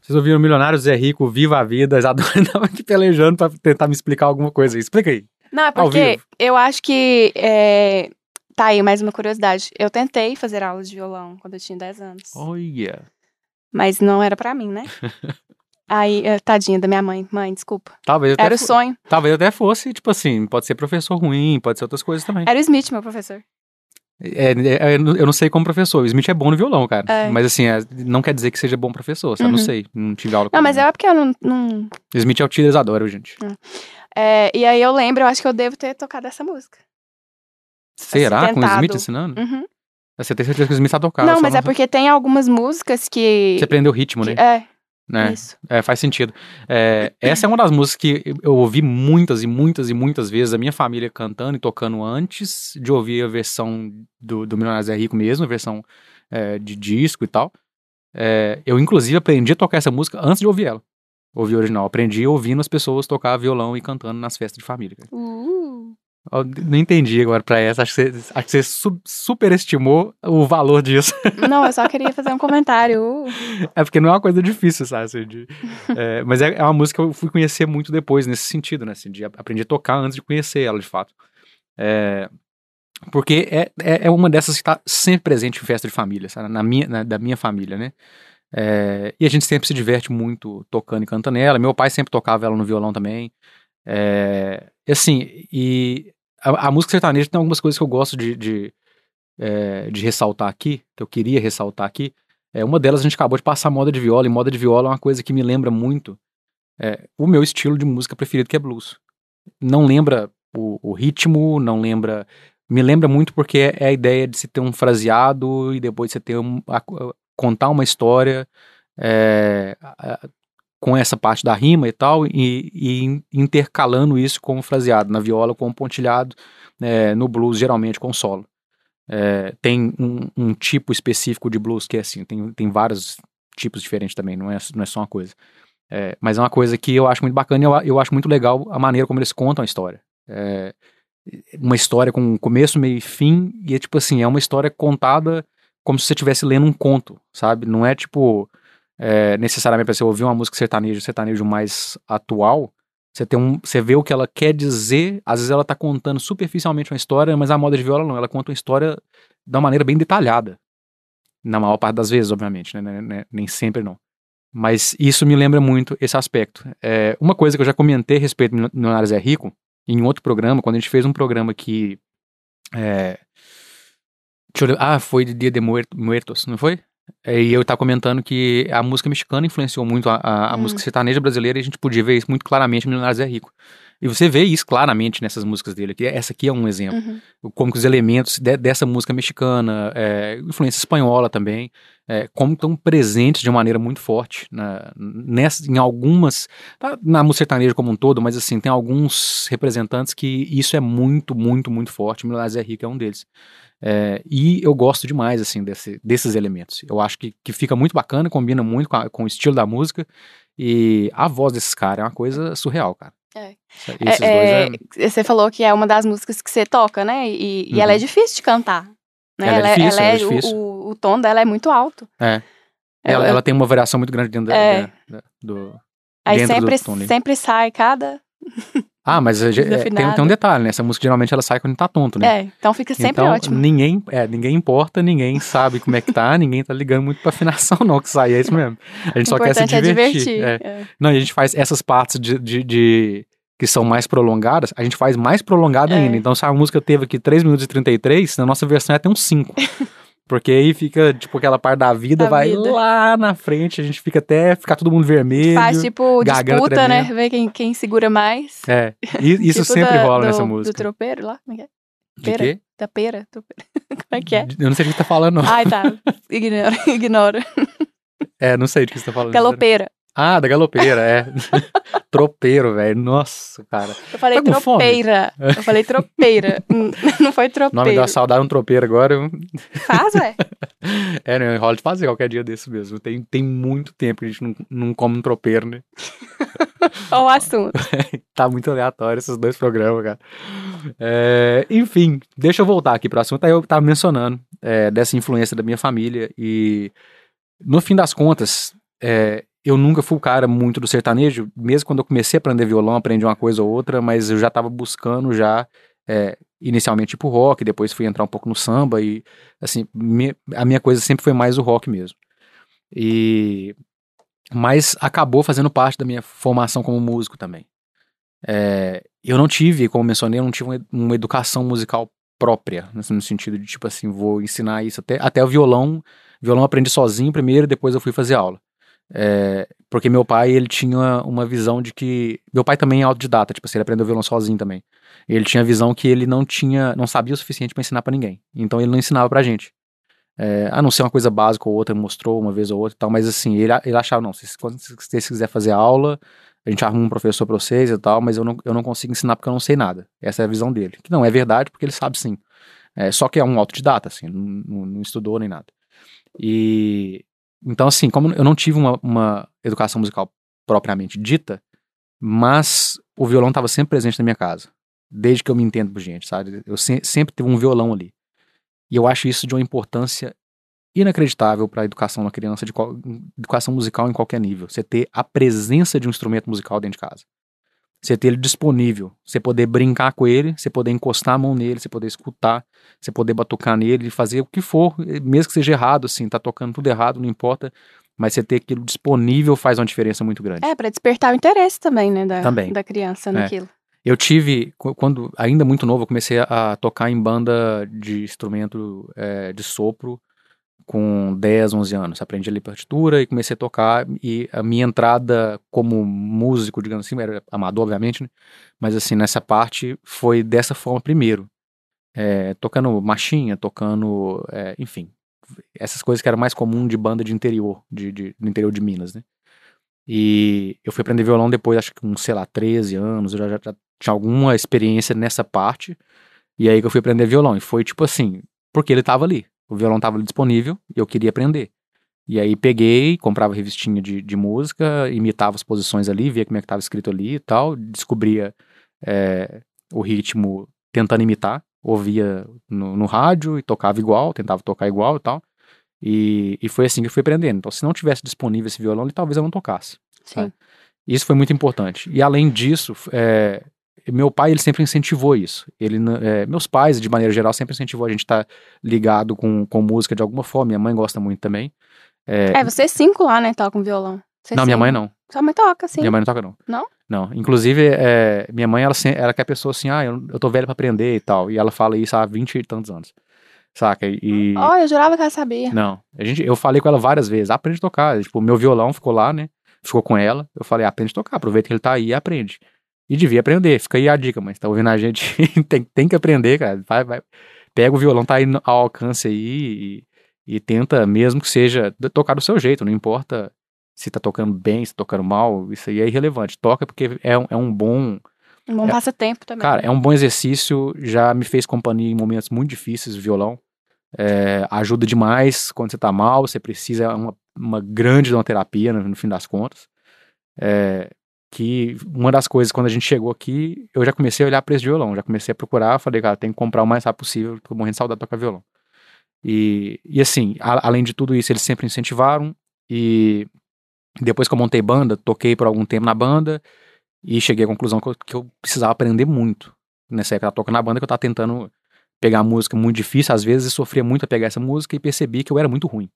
Vocês ouviram Milionário Zé Rico, Viva a Vida, Isadora tava aqui pelejando pra tentar me explicar alguma coisa aí. Explica aí. Não, é porque eu acho que. é, Tá aí mais uma curiosidade. Eu tentei fazer aulas de violão quando eu tinha 10 anos. Olha. Mas não era pra mim, né? Aí, eh, tadinha da minha mãe. Mãe, desculpa. Talvez até, Era o sonho. talvez até fosse, tipo assim, pode ser professor ruim, pode ser outras coisas também. Era o Smith, meu professor. É, é, eu não- eu não sei como professor. O Smith é bom no violão, cara. É. Mas assim, é, não quer dizer que seja bom professor. Não Uhum. sei. Não tive aula com Não, mas né? é porque eu não. não- Smith é o tio da Isadora, gente. é, e aí eu lembro, eu acho que eu devo ter tocado essa música. Será? Com o. Smith ensinando? Uhum. Você tem certeza que o Smith tá tocando? não, mas é porque tem algumas músicas que. Você aprendeu o ritmo, né? que- é, né? isso. É, faz sentido. É, essa é uma das músicas que eu- ouvi muitas e muitas e muitas vezes a minha família cantando e tocando antes de ouvir a versão do, do Milionário Zé Rico mesmo, a versão é, de disco e tal. É, eu, inclusive, aprendi a tocar essa música antes de ouvir ela. Ouvir a original. Aprendi ouvindo as pessoas tocar violão e cantando nas festas de família. Uh. Não entendi agora pra essa. Acho que você, acho que você su- superestimou o valor disso. Não, eu só queria fazer um comentário. Uh. É porque não é uma coisa difícil, sabe? assim, de- é, mas é, é uma música que eu fui conhecer muito depois, nesse sentido, né? Assim, de a- aprender a tocar antes de conhecer ela, de fato. É, porque é, é, é uma dessas que está sempre presente em festa de família, sabe? Na minha, na- da minha família, né? É, e a gente sempre se diverte muito tocando e cantando ela. Meu pai sempre tocava ela no violão também. É, assim, e a, música sertaneja tem algumas coisas que eu gosto de, de, é, de ressaltar aqui, que eu queria ressaltar aqui. É, uma delas a gente acabou de passar moda de viola, e moda de viola é uma coisa que me lembra muito é, o meu estilo de música preferido, que é blues. Não lembra o, o ritmo, não lembra. Me lembra muito porque é, é a ideia de se ter um fraseado e depois você ter um, a- a- contar uma história é, a- com essa parte da rima e tal, e, e in- intercalando isso com o fraseado, na viola com o pontilhado, é, no blues geralmente com solo. É, tem um, um tipo específico de blues que é assim, tem, tem vários tipos diferentes também, não é, não é só uma coisa. É, mas é uma coisa que eu acho muito bacana e eu, eu acho muito legal a maneira como eles contam a história. É, uma história com começo, meio e fim, e é tipo assim, é uma história contada como se você estivesse lendo um conto, sabe? Não é tipo, é, necessariamente para você ouvir uma música sertaneja, sertanejo mais atual, você, tem um, você vê o que ela quer dizer, às vezes ela tá contando superficialmente uma história, mas a moda de viola não, ela conta uma história uma maneira bem detalhada. Na maior parte das vezes, obviamente, né? né, né, Nem sempre não. Mas isso me lembra muito esse aspecto. É, uma coisa que eu já comentei a respeito do Milionário Zé Rico, em outro programa, quando a gente fez um programa que. É, ah, foi de Dia de Muer- Muertos, não foi? É, E eu tava comentando que a música mexicana influenciou muito a, a, a Hum. música sertaneja brasileira e a gente podia ver isso muito claramente no Milionário Zé Rico. E você vê isso claramente nessas músicas dele. Que essa aqui é um exemplo Uhum. como que os elementos de- dessa música mexicana, é, influência espanhola também, é, como estão presentes de uma maneira muito forte na, nessa, em algumas, tá, na música sertaneja como um todo, mas assim, tem alguns representantes que isso é muito, muito, muito forte, o Milionário Zé Rico é um deles. É, e eu gosto demais, assim, desse- desses elementos. Eu acho que, que fica muito bacana, combina muito com, a- com o estilo da música, e a voz desses caras é uma coisa surreal, cara. É. Esses É, dois é, Você falou que é uma das músicas que você toca, né? E, e ela é Uhum. difícil de cantar. Né? Ela é difícil, ela é o- difícil. O, o tom dela é muito alto. É. Ela, ela tem uma variação muito grande dentro da- É. da- do, Aí sempre, sempre sai cada. Ah, mas é, é, tem, tem um detalhe, né? Essa música geralmente ela sai quando tá tonto, né? É, então fica sempre então, ótimo. ninguém, é, ninguém importa, ninguém sabe como é que tá, ninguém tá ligando muito pra afinação, não, que sai, é isso mesmo. A gente O só quer se é divertir. divertir. é. é. Não, e a gente faz essas partes de, de- de- que são mais prolongadas, a gente faz mais prolongada É. ainda. Então, se a música teve aqui 3 minutos e 33, na nossa versão é até uns 5. Porque aí fica, tipo, aquela parte da vida Da vai vida. lá na frente, a gente fica até ficar todo mundo vermelho. Faz tipo disputa, né? tremendo. Ver quem, quem segura mais. É, e- isso Tipo sempre da- rola do, nessa Do música. tropeiro lá? Como é que é? De pera. quê? Da pera? tropeiro. Como é que é? Eu não sei o que você tá falando, não. Ai, tá. Ignora. Ignora. É, não sei de que você tá falando. Galopeira. Ah, da galopeira, é. Tropeiro, velho. Nossa, cara. Eu falei Tá com fome? tropeira. Eu falei tropeira. Não foi O nome tropeiro. da saudade é um tropeiro agora. Faz, ué. É, né? Rola de fazer qualquer dia desse mesmo. Tem, tem muito tempo que a gente não, não come um tropeiro, né? Olha o assunto. Tá muito aleatório esses dois programas, cara. É, enfim, deixa eu voltar aqui pro assunto. Aí eu tava mencionando é, dessa influência da minha família e no fim das contas, é, eu nunca fui o cara muito do sertanejo, mesmo quando eu comecei a aprender violão, aprendi uma coisa ou outra, mas eu já estava buscando já, é, inicialmente tipo rock, depois fui entrar um pouco no samba e, assim, me, a minha coisa sempre foi mais o rock mesmo. E, mas acabou fazendo parte da minha formação como músico também. É, eu não tive, como mencionei, eu não tive uma, uma educação musical própria, no sentido de tipo assim, vou ensinar isso até, até o violão, violão aprendi sozinho primeiro, depois eu fui fazer aula. É, porque meu pai, ele tinha uma visão de que. Meu pai também é autodidata, tipo assim, ele aprendeu violão sozinho também. Ele tinha a visão que ele não tinha, não sabia o suficiente para ensinar para ninguém. Então ele não ensinava pra gente. É, a não ser uma coisa básica ou outra, mostrou uma vez ou outra e tal, mas assim, ele, ele achava, não, se, você quiser fazer aula, a gente arruma um professor pra vocês e tal, mas eu não, eu não consigo ensinar porque eu não sei nada. Essa é a visão dele. Que não é verdade, porque ele sabe sim. É, só que é um autodidata, assim, não, não estudou nem nada. E então, assim, como eu não tive uma, uma educação musical propriamente dita, mas o violão estava sempre presente na minha casa, desde que eu me entendo por gente, sabe? Eu se, sempre tive um violão ali. E eu acho isso de uma importância inacreditável para a educação da criança, de educação musical em qualquer nível. Você ter a presença de um instrumento musical dentro de casa. Você ter ele disponível, você poder brincar com ele, você poder encostar a mão nele, você poder escutar, você poder batucar nele, fazer o que for, mesmo que seja errado, assim, tá tocando tudo errado, não importa, mas você ter aquilo disponível faz uma diferença muito grande. É, para despertar o interesse também, né, da, também. da criança É. naquilo. Eu tive, qu- quando ainda muito novo, eu comecei a, a tocar em banda de instrumento é, de sopro com 10, 11 anos. Aprendi ali partitura e comecei a tocar. E a minha entrada como músico, digamos assim, era amador, obviamente, né? mas assim, nessa parte foi dessa forma primeiro. É, tocando marchinha, tocando, é, enfim, essas coisas que eram mais comum de banda de interior, de, de, do interior de Minas, né? E eu fui aprender violão depois, acho que com, sei lá, 13 anos, eu já, já, já tinha alguma experiência nessa parte. E aí que eu fui aprender violão. E foi tipo assim, porque ele tava ali. O violão tava ali disponível e eu queria aprender. E aí peguei, comprava revistinha de, de música, imitava as posições ali, via como é que tava escrito ali e tal, descobria é, o ritmo tentando imitar, ouvia no, no rádio e tocava igual, tentava tocar igual e tal. E, e foi assim que eu fui aprendendo. Então, se não tivesse disponível esse violão, ele, talvez eu não tocasse. Sim. Isso foi muito importante. E além disso, é, meu pai ele sempre incentivou isso. Ele, é, meus pais, de maneira geral, sempre incentivou a gente estar ligado com, com música de alguma forma. Minha mãe gosta muito também. É, É, vocês cinco lá, né, tocam violão. Vocês não, minha cinco. mãe não. Sua mãe toca, sim. Minha mãe não toca, não. Não? Não. Inclusive, é, minha mãe, ela, ela quer pessoa assim, ah, eu, eu tô velha pra aprender e tal. E ela fala isso há 20 e tantos anos. Saca? E. Ó, eu jurava que ela sabia. Não. A gente, eu falei com ela várias vezes, aprende a tocar. Tipo, meu violão ficou lá, né? Ficou com ela. Eu falei, aprende a tocar, aproveita que ele tá aí e aprende. E devia aprender, fica aí a dica, mas tá ouvindo a gente, tem, tem que aprender, cara. Vai, vai. Pega o violão, tá aí ao alcance aí e, e tenta, mesmo que seja, tocar do seu jeito, não importa se tá tocando bem, se tá tocando mal, isso aí é irrelevante. Toca porque é, um- é um bom. Um bom É. passatempo também. Cara, é um bom exercício, já me fez companhia em momentos muito difíceis, violão. É, ajuda demais quando você tá mal, você precisa, é uma, uma grande de uma terapia, no, no fim das contas. É, que uma das coisas, quando a gente chegou aqui, eu já comecei a olhar preço de violão, já comecei a procurar, falei, cara, tem que comprar o mais rápido possível, tô morrendo de saudade de tocar violão. E, e assim, a- além de tudo isso, eles sempre incentivaram, e depois que eu montei banda, toquei por algum tempo na banda, e cheguei à conclusão que eu, que eu precisava aprender muito. Nessa época, tocando na banda, que eu tava tentando pegar música muito difícil, às vezes, sofria muito a pegar essa música, e percebi que eu era muito ruim.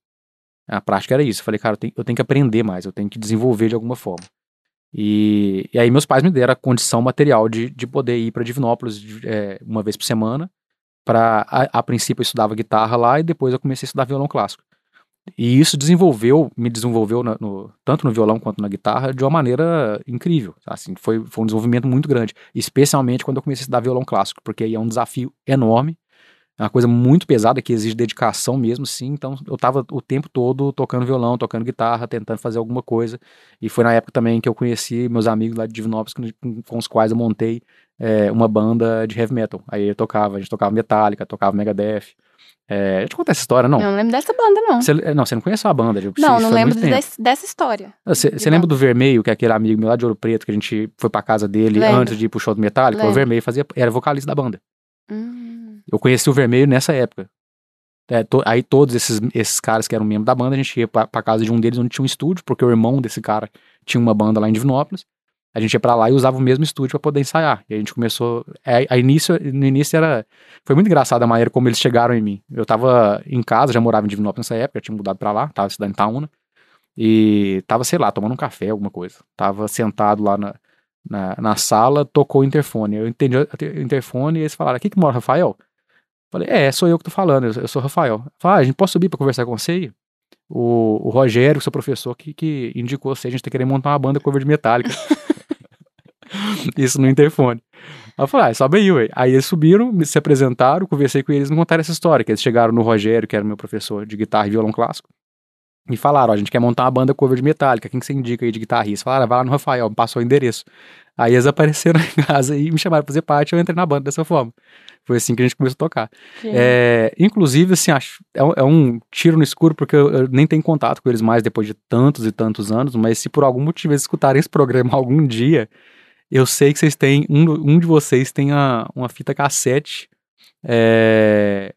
A prática era isso. Eu falei, cara, eu tenho, eu tenho que aprender mais, eu tenho que desenvolver de alguma forma. E, e aí meus pais me deram a condição material de, de poder ir para Divinópolis de- é, uma vez por semana. Para a, a princípio eu estudava guitarra lá e depois eu comecei a estudar violão clássico. E isso desenvolveu, me desenvolveu na- no- tanto no violão quanto na guitarra de uma maneira incrível. Assim, foi, foi um desenvolvimento muito grande, especialmente quando eu comecei a estudar violão clássico, porque aí é um desafio enorme, é uma coisa muito pesada que exige dedicação mesmo, sim. Então eu tava o tempo todo tocando violão, tocando guitarra, tentando fazer alguma coisa. E foi na época também que eu conheci meus amigos lá de Divinópolis, com, com os quais eu montei é, uma banda de heavy metal. Aí eu tocava, a gente tocava Metallica, tocava Megadeth. É, a gente conta essa história, não? Eu não lembro dessa banda, não. Você, não, você não conhece a banda, tipo, não, não lembro desse- dessa história. Você, de lembra do Vermelho, que é aquele amigo meu lá de Ouro Preto, que a gente foi pra casa dele Lembro. antes de ir pro show do Metallica? O Lembro. Vermelho fazia, era vocalista da banda. Hum, Eu conheci o Vermelho nessa época. É, to- aí todos esses, esses caras que eram membros da banda, a gente ia pra, pra casa de um deles onde tinha um estúdio, porque o irmão desse cara tinha uma banda lá em Divinópolis. A gente ia pra lá e usava o mesmo estúdio pra poder ensaiar. E a gente começou. É, a início, no início era. Foi muito engraçado a maneira como eles chegaram em mim. Eu tava em casa, já morava em Divinópolis nessa época, tinha mudado pra lá, tava estudando em Itaúna. E tava, sei lá, tomando um café, alguma coisa. Tava sentado lá na, na, na sala, tocou o interfone. Eu entendi o interfone e eles falaram: aqui que mora Rafael? Falei, é, sou eu que tô falando, eu, eu sou o Rafael. Falaram, ah, a gente pode subir pra conversar com você? aí?" O, o Rogério, seu professor, que, que indicou você, a gente tá querendo montar uma banda cover de Metallica. Isso no interfone. Aí eu falei, ah, sobe aí, ué. Aí eles subiram, me- se apresentaram, conversei com eles e me contaram essa história, que eles chegaram no Rogério, que era meu professor de guitarra e violão clássico, e falaram, ó, a gente quer montar uma banda cover de Metallica, quem que você indica aí de guitarrista? Falaram, "Ah, vai lá no Rafael, me passou o endereço. Aí eles apareceram em casa e me chamaram pra fazer parte, eu entrei na banda dessa forma. Foi assim que a gente começou a tocar. É, inclusive, assim, acho, é, um- é um tiro no escuro, porque eu, eu nem tenho contato com eles mais depois de tantos e tantos anos, mas se por algum motivo eles escutarem esse programa algum dia, eu sei que vocês têm, um, um de vocês tem a- uma fita cassete é,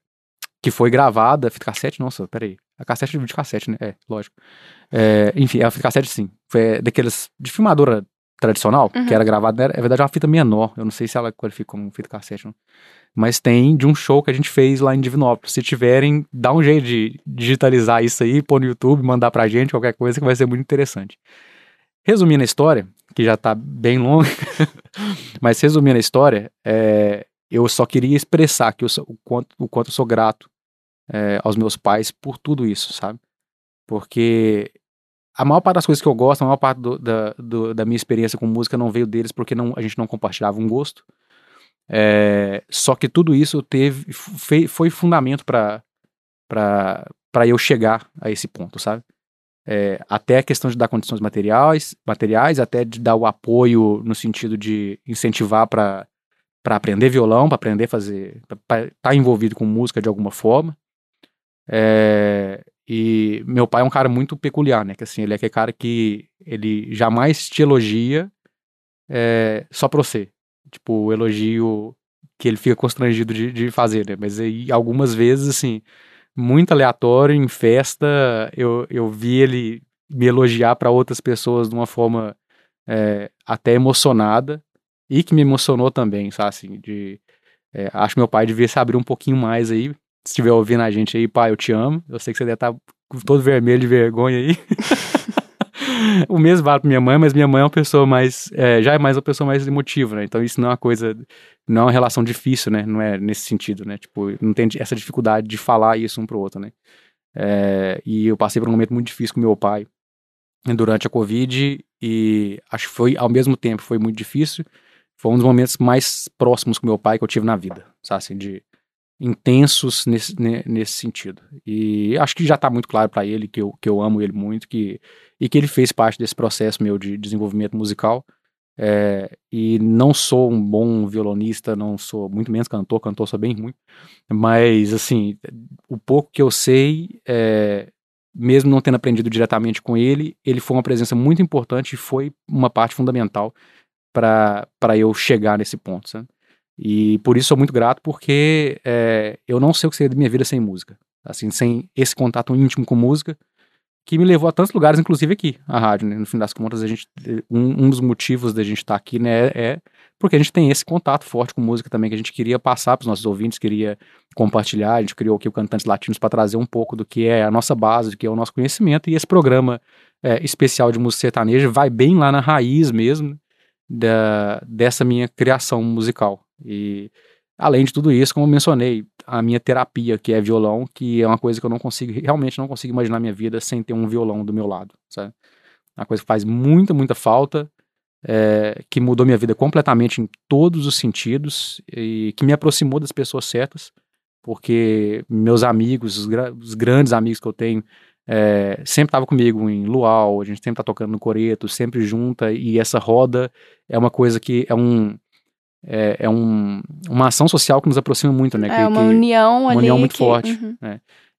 que foi gravada, fita cassete, nossa, peraí, a cassete de vídeo cassete, né? É, lógico. É, enfim, a fita cassete sim, foi daqueles, de filmadora tradicional, Uhum. que era gravada, era, é verdade, uma fita menor, eu não sei se ela qualifica como fita cassete, não mas tem de um show que a gente fez lá em Divinópolis. Se tiverem, dá um jeito de digitalizar isso aí, pôr no YouTube, mandar pra gente, qualquer coisa que vai ser muito interessante. Resumindo a história, que já tá bem longa, mas resumindo a história, é, eu só queria expressar que eu sou- o, quanto, o quanto eu sou grato é, aos meus pais por tudo isso, sabe? Porque a maior parte das coisas que eu gosto, a maior parte do- da, do- da minha experiência com música não veio deles porque não, a gente não compartilhava um gosto. É, só que tudo isso teve, foi, foi fundamento para para eu chegar a esse ponto, sabe? É, até a questão de dar condições materiais, materiais, até de dar o apoio no sentido de incentivar para aprender violão, para aprender a fazer, para estar envolvido com música de alguma forma. É, e meu pai é um cara muito peculiar, né? Que assim, ele é aquele cara que ele jamais te elogia é, só pra você. Tipo, o elogio que ele fica constrangido de, de fazer, né? Mas aí, algumas vezes, assim, muito aleatório, em festa, eu, eu vi ele me elogiar para outras pessoas de uma forma é, até emocionada e que me emocionou também, sabe? Assim, de, é, acho que meu pai devia se abrir um pouquinho mais aí. Se estiver ouvindo a gente aí, pai, eu te amo. Eu sei que você deve estar todo vermelho de vergonha aí. o mesmo vale pra minha mãe, mas minha mãe é uma pessoa mais. é, já é mais uma pessoa mais emotiva, né? Então isso não é uma coisa. Não é uma relação difícil, né? Não é nesse sentido, né? Tipo, não tem essa dificuldade de falar isso um pro outro, né? É, e eu passei por um momento muito difícil com meu pai durante a Covid e acho que foi, ao mesmo tempo, foi muito difícil. Foi um dos momentos mais próximos com meu pai que eu tive na vida, sabe? Assim, de intensos nesse, ne- nesse sentido. E acho que já tá muito claro para ele que eu, que eu amo ele muito que, e que ele fez parte desse processo meu de desenvolvimento musical. É, e não sou um bom violonista, não sou muito menos cantor, cantor sou bem ruim, mas assim, o pouco que eu sei, é, mesmo não tendo aprendido diretamente com ele, ele foi uma presença muito importante e foi uma parte fundamental para eu chegar nesse ponto, sabe? E por isso sou muito grato, porque é, eu não sei o que seria da minha vida sem música. Assim, sem esse contato íntimo com música, que me levou a tantos lugares, inclusive aqui, a rádio, né? No fim das contas, a gente, um, um dos motivos da gente estar aqui, né, é porque a gente tem esse contato forte com música também, que a gente queria passar para os nossos ouvintes, queria compartilhar, a gente criou aqui o Cantantes Latinos para trazer um pouco do que é a nossa base, do que é o nosso conhecimento, e esse programa é, especial de música sertaneja vai bem lá na raiz mesmo da, dessa minha criação musical. E além de tudo isso, como eu mencionei, a minha terapia, que é violão, que é uma coisa que eu não consigo, realmente não consigo imaginar minha vida sem ter um violão do meu lado, sabe? Uma coisa que faz muita, muita falta, é, que mudou minha vida completamente em todos os sentidos e que me aproximou das pessoas certas, porque meus amigos, os, gra- os grandes amigos que eu tenho, é, sempre estavam comigo em luau, a gente sempre tá tocando no coreto, sempre junta, e essa roda é uma coisa que é um é, é um, uma ação social que nos aproxima muito, né? É que, uma que- união uma ali. união muito que- forte. Uhum.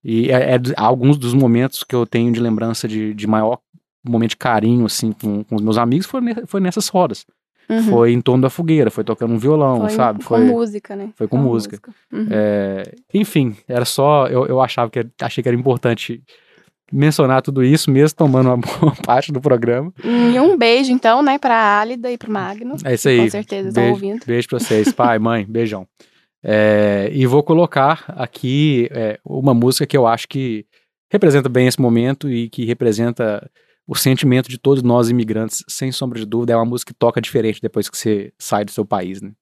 e é, é alguns dos momentos que eu tenho de lembrança de, de maior momento de carinho, assim, com, com os meus amigos, foi, ne- foi nessas rodas. Uhum. foi em torno da fogueira, foi tocando um violão, Foi sabe? Com música, né? foi com música. Uhum. É, enfim, era só. Eu, eu achava que achei que era importante mencionar tudo isso, mesmo tomando uma boa parte do programa. E um beijo, então, né, pra Álida e pro Magno. É isso aí. Com certeza estão ouvindo. beijo pra vocês, pai, mãe, beijão. É, e vou colocar aqui é, uma música que eu acho que representa bem esse momento e que representa o sentimento de todos nós imigrantes, sem sombra de dúvida. É uma música que toca diferente depois que você sai do seu país, né?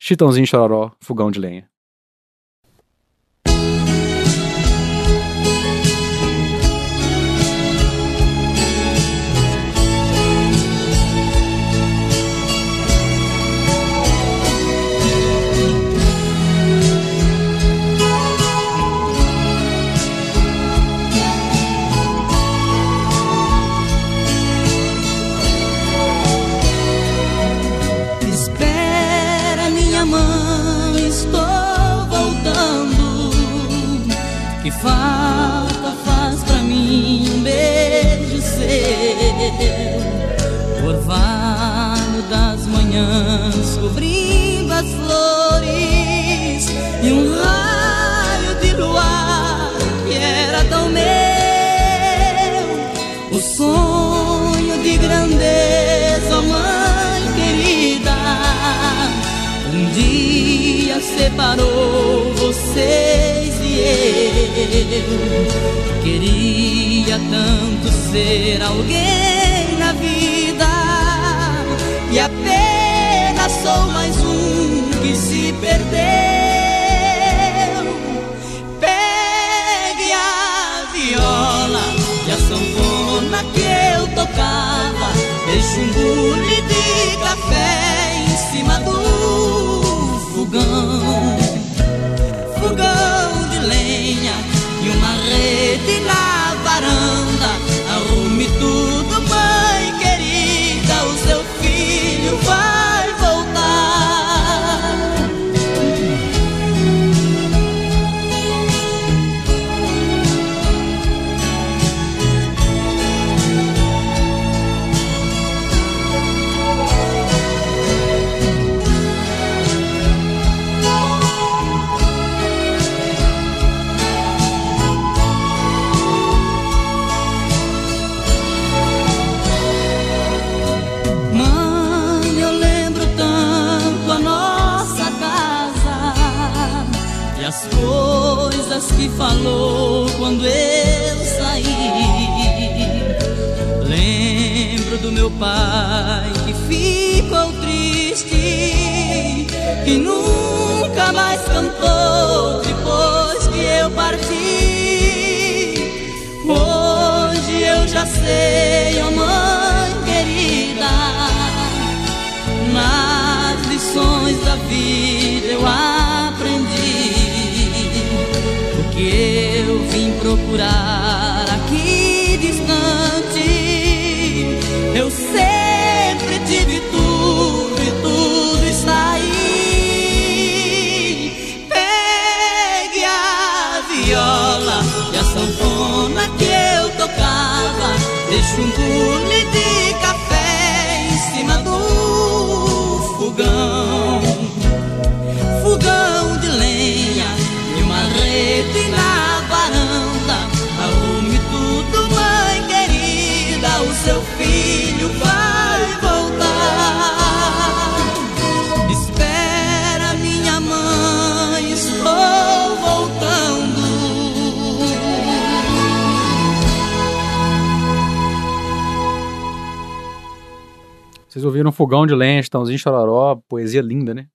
Chitãozinho Chororó, Fogão de Lenha. Separou vocês e eu. Queria tanto ser alguém na vida e apenas sou mais um que se perdeu. Pegue a viola e a sanfona que eu tocava. Deixe um bule de café pai que ficou triste, que nunca mais cantou depois que eu parti. Hoje eu já sei, ó mãe querida, nas lições da vida eu aprendi o que eu vim procurar aqui distante. Eu sempre tive tudo e tudo está aí. Pegue a viola e a sanfona que eu tocava. Deixe um bule de café Vocês ouviram Fogão de Lenha, Chitãozinho Chororó, poesia linda, né?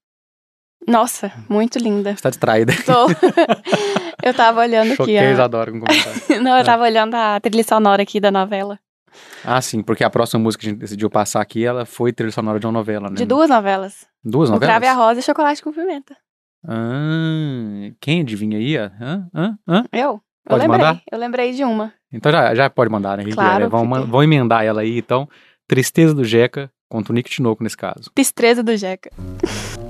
Nossa, muito linda. Você tá distraída. Tô. eu tava olhando Choquei aqui. a A... Isadora com o comentário. Não, eu tava olhando a trilha sonora aqui da novela. Ah, sim, porque a próxima música que a gente decidiu passar aqui, ela foi trilha sonora de uma novela, né? De duas novelas. Duas O novelas? Crave a Rosa e Chocolate com Pimenta. Ah, quem adivinha aí? Hã? Hã? Hã? Eu? Eu Pode lembrei. mandar? Eu lembrei de uma. Então já, já pode mandar, né? Claro, É, fiquei. vamos emendar ela aí, então. Tristeza do Jeca contra o Nick Tinoco nesse caso. Pistreza do Jeca.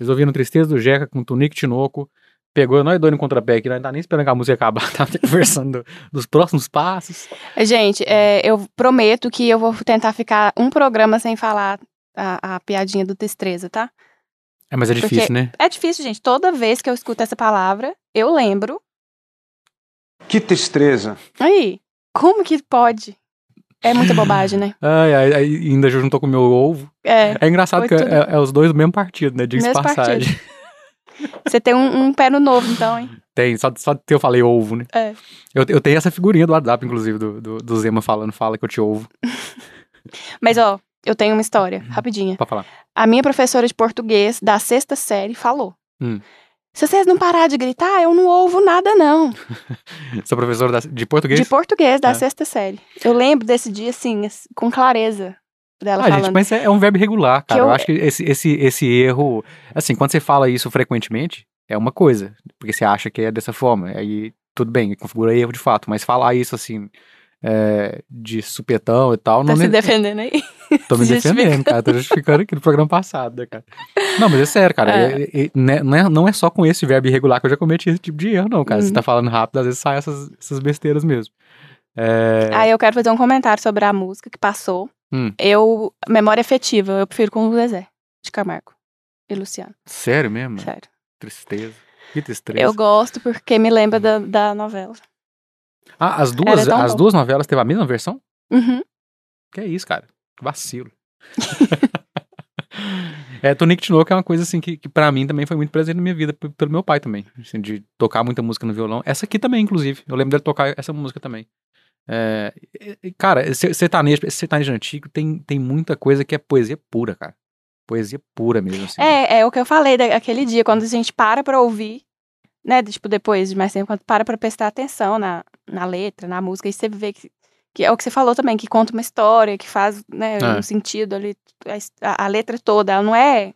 Vocês ouviram Tristeza do Jeca com Tunique Tinoco. Pegou nós dois no contrapé aqui, nós não tá nem esperando que a música acabar, tá conversando do- dos próximos passos. Gente, é, eu prometo que eu vou tentar ficar um programa sem falar a, a piadinha do Destreza, tá? É, mas é Porque- difícil, né? É difícil, gente. Toda vez que eu escuto essa palavra, eu lembro. Que tristeza. Aí, como que pode? É muita bobagem, né? Ai, ai, ai, ainda juntou com o meu ovo. É. É engraçado que tudo- é, é os dois do mesmo partido, né? Diga-se passagem. Você tem um, um pé no novo, então, hein? Tem, só, só eu falei ovo, né? É. Eu, eu tenho essa figurinha do WhatsApp, inclusive, do, do, do Zema falando, fala que eu te ouvo, Mas, ó, eu tenho uma história, Uhum. rapidinha. pra falar. A minha professora de português da sexta série falou: Hum. Se vocês não parar de gritar, eu não ouvo nada, não. Sou professor de português? De português da É. sexta série. Eu lembro desse dia, assim, ass- com clareza dela Ah, falando. gente, mas é, é um verbo irregular, cara. Eu... eu- acho que esse, esse, esse erro, assim, quando você fala isso frequentemente, é uma coisa, porque você acha que é dessa forma, aí tudo bem, configura erro de fato, mas falar isso, assim, é, de supetão e tal, Tá não se me- defendendo aí? Tô me defendendo, cara. Tô justificando aqui no programa passado, né, cara? Não, mas é sério, cara. É. é- é- né- não, é, não é só com esse verbo irregular que eu já cometi esse tipo de erro, não, cara. Você Uhum. tá falando rápido, às vezes sai essas, essas besteiras mesmo. É, Aí eu quero fazer um comentário sobre a música que passou. Hum. Eu, memória afetiva, eu prefiro com o Zezé de Camargo e Luciano, Sério mesmo? sério. Tristeza. Que tristeza. Eu gosto porque me lembra da, da novela. Ah, as duas, as bom. duas novelas teve a mesma versão? Uhum. Que é isso, cara? Que vacilo. é, Tonic Tinoco é uma coisa assim que, que para mim também foi muito presente na minha vida, pelo meu pai também. Assim, de tocar muita música no violão. Essa aqui também, inclusive. Eu lembro dele tocar essa música também. É, cara, se- sertanejo, sertanejo antigo tem, tem muita coisa que é poesia pura, cara. Poesia pura mesmo, assim. É, é o que eu falei daquele dia, quando a gente para pra ouvir, né? Tipo, depois de mais tempo, quando para pra prestar atenção na, na letra, na música, e você vê que, que é o que você falou também, que conta uma história, que faz né, É. um sentido ali, a a, letra toda, ela não é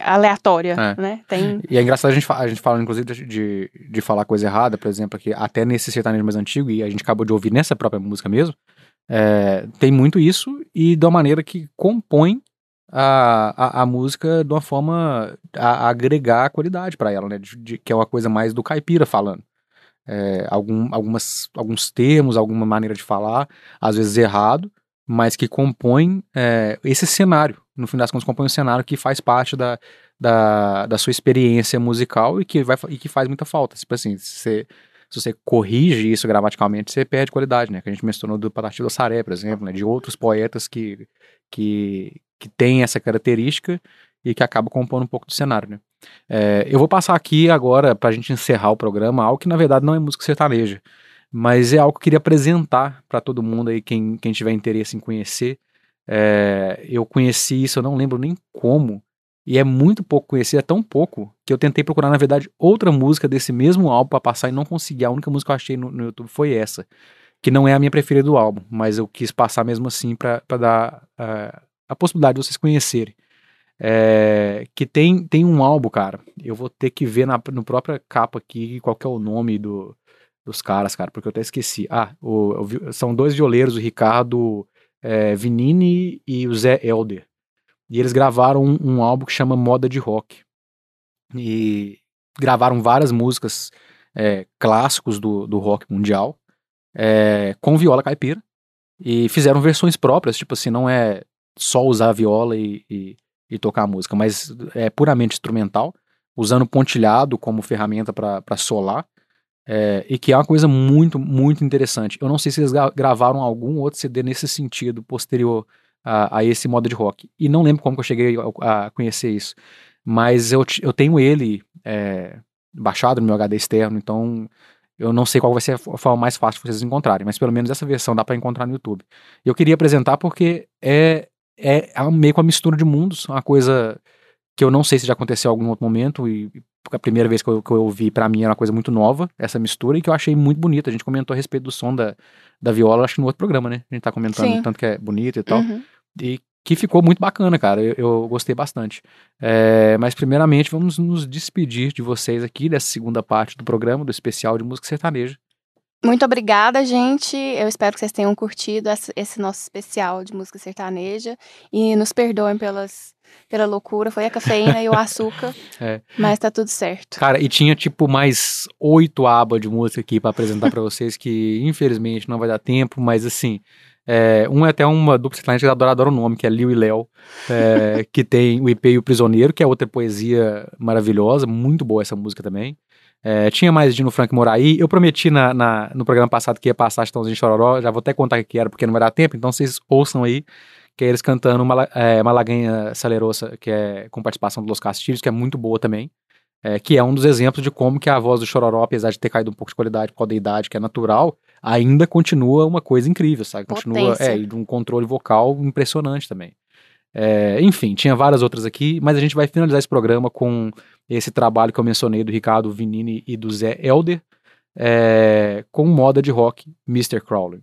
aleatória, É. né? Tem. E é engraçado a gente, a gente fala, inclusive, de, de, de falar coisa errada, por exemplo, que até nesse sertanejo mais antigo, e a gente acabou de ouvir nessa própria música mesmo, é, tem muito isso e de uma maneira que compõe a, a, a música de uma forma a, a agregar qualidade pra ela, né? De- de- que é uma coisa mais do caipira falando. É, algum, algumas, alguns termos, alguma maneira de falar, às vezes errado, mas que compõe é, esse cenário. No fim das contas, compõe um cenário que faz parte da, da, da sua experiência musical e que, vai, e que faz muita falta. Tipo assim, se você, se você corrige isso gramaticalmente, você perde qualidade, né? Que a gente mencionou do Patati do Saré, por exemplo, né? De outros poetas que, que, que têm essa característica e que acabam compondo um pouco do cenário, né? É, eu vou passar aqui agora, pra gente encerrar o programa, algo que na verdade não é música sertaneja, mas é algo que eu queria apresentar para todo mundo aí, quem, quem tiver interesse em conhecer. É, eu conheci isso, eu não lembro nem como, e é muito pouco conhecido, é tão pouco, que eu tentei procurar, na verdade, outra música desse mesmo álbum pra passar e não consegui. A única música que eu achei no, no YouTube foi essa, que não é a minha preferida do álbum, mas eu quis passar mesmo assim pra dar ah, a possibilidade de vocês conhecerem. É, que tem, tem um álbum, cara. Eu vou ter que ver na no própria capa aqui qual que é o nome do, dos caras, cara, porque eu até esqueci. Ah, o, o, são dois violeiros, o Ricardo é, Vinini e o Zé Elder. E eles gravaram um, um, álbum que chama Moda de Rock. E gravaram várias músicas é, clássicos do, do rock mundial é, com viola caipira. E fizeram versões próprias, tipo assim, não é só usar a viola e, e, e tocar a música, mas é puramente instrumental, usando pontilhado como ferramenta para solar. É, e que é uma coisa muito, muito interessante. Eu não sei se eles gravaram algum outro CD nesse sentido, posterior a, a, esse modo de rock. E não lembro como que eu cheguei a, a conhecer isso. Mas eu, eu tenho ele é, baixado no meu HD externo, então eu não sei qual vai ser a forma mais fácil de vocês encontrarem, mas pelo menos essa versão dá para encontrar no YouTube. Eu queria apresentar porque é, é, é meio com a mistura de mundos, uma coisa que eu não sei se já aconteceu em algum outro momento e a primeira vez que eu, que eu ouvi, para mim, era uma coisa muito nova, essa mistura, e que eu achei muito bonita. A gente comentou a respeito do som da, da viola, acho que no outro programa, né? A gente tá comentando Sim. tanto que é bonito e tal. Uhum. E que ficou muito bacana, cara. Eu, eu gostei bastante. É, mas, primeiramente, vamos nos despedir de vocês aqui dessa segunda parte do programa, do especial de música sertaneja. Muito obrigada, gente. Eu espero que vocês tenham curtido esse nosso especial de música sertaneja. E nos perdoem pelas, pela loucura. Foi a cafeína e o açúcar. É. Mas tá tudo certo. Cara, e tinha tipo mais oito abas de música aqui para apresentar para vocês, que infelizmente não vai dar tempo, mas assim. É, um é até uma dupla sertaneja que adora, adora o nome, que é Liu e Léo, é, que tem o IP e o Prisioneiro, que é outra poesia maravilhosa, muito boa essa música também. É, tinha mais Dino Frank Moraí. Eu prometi na, na, no programa passado que ia passar Estãozinho Chororó. Já vou até contar o que era, porque não vai dar tempo. Então vocês ouçam aí, que é eles cantando uma, é, Malaganha Salerosa, que é com participação do Los Castilhos, que é muito boa também. É, que é um dos exemplos de como que a voz do Chororó, apesar de ter caído um pouco de qualidade por causa da idade, que é natural, ainda continua uma coisa incrível, sabe? Continua, é, de um controle vocal impressionante também. É, enfim, tinha várias outras aqui, mas a gente vai finalizar esse programa com esse trabalho que eu mencionei do Ricardo Vinini e do Zé Elder, é, com moda de rock Mr. Crowley.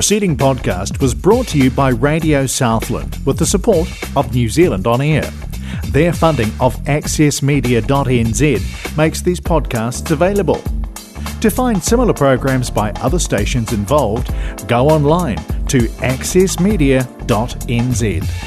Preceding podcast was brought to you by Radio Southland with the support of New Zealand On Air. Their funding of accessmedia.nz makes these podcasts available. To find similar programs by other stations involved, go online to accessmedia.nz.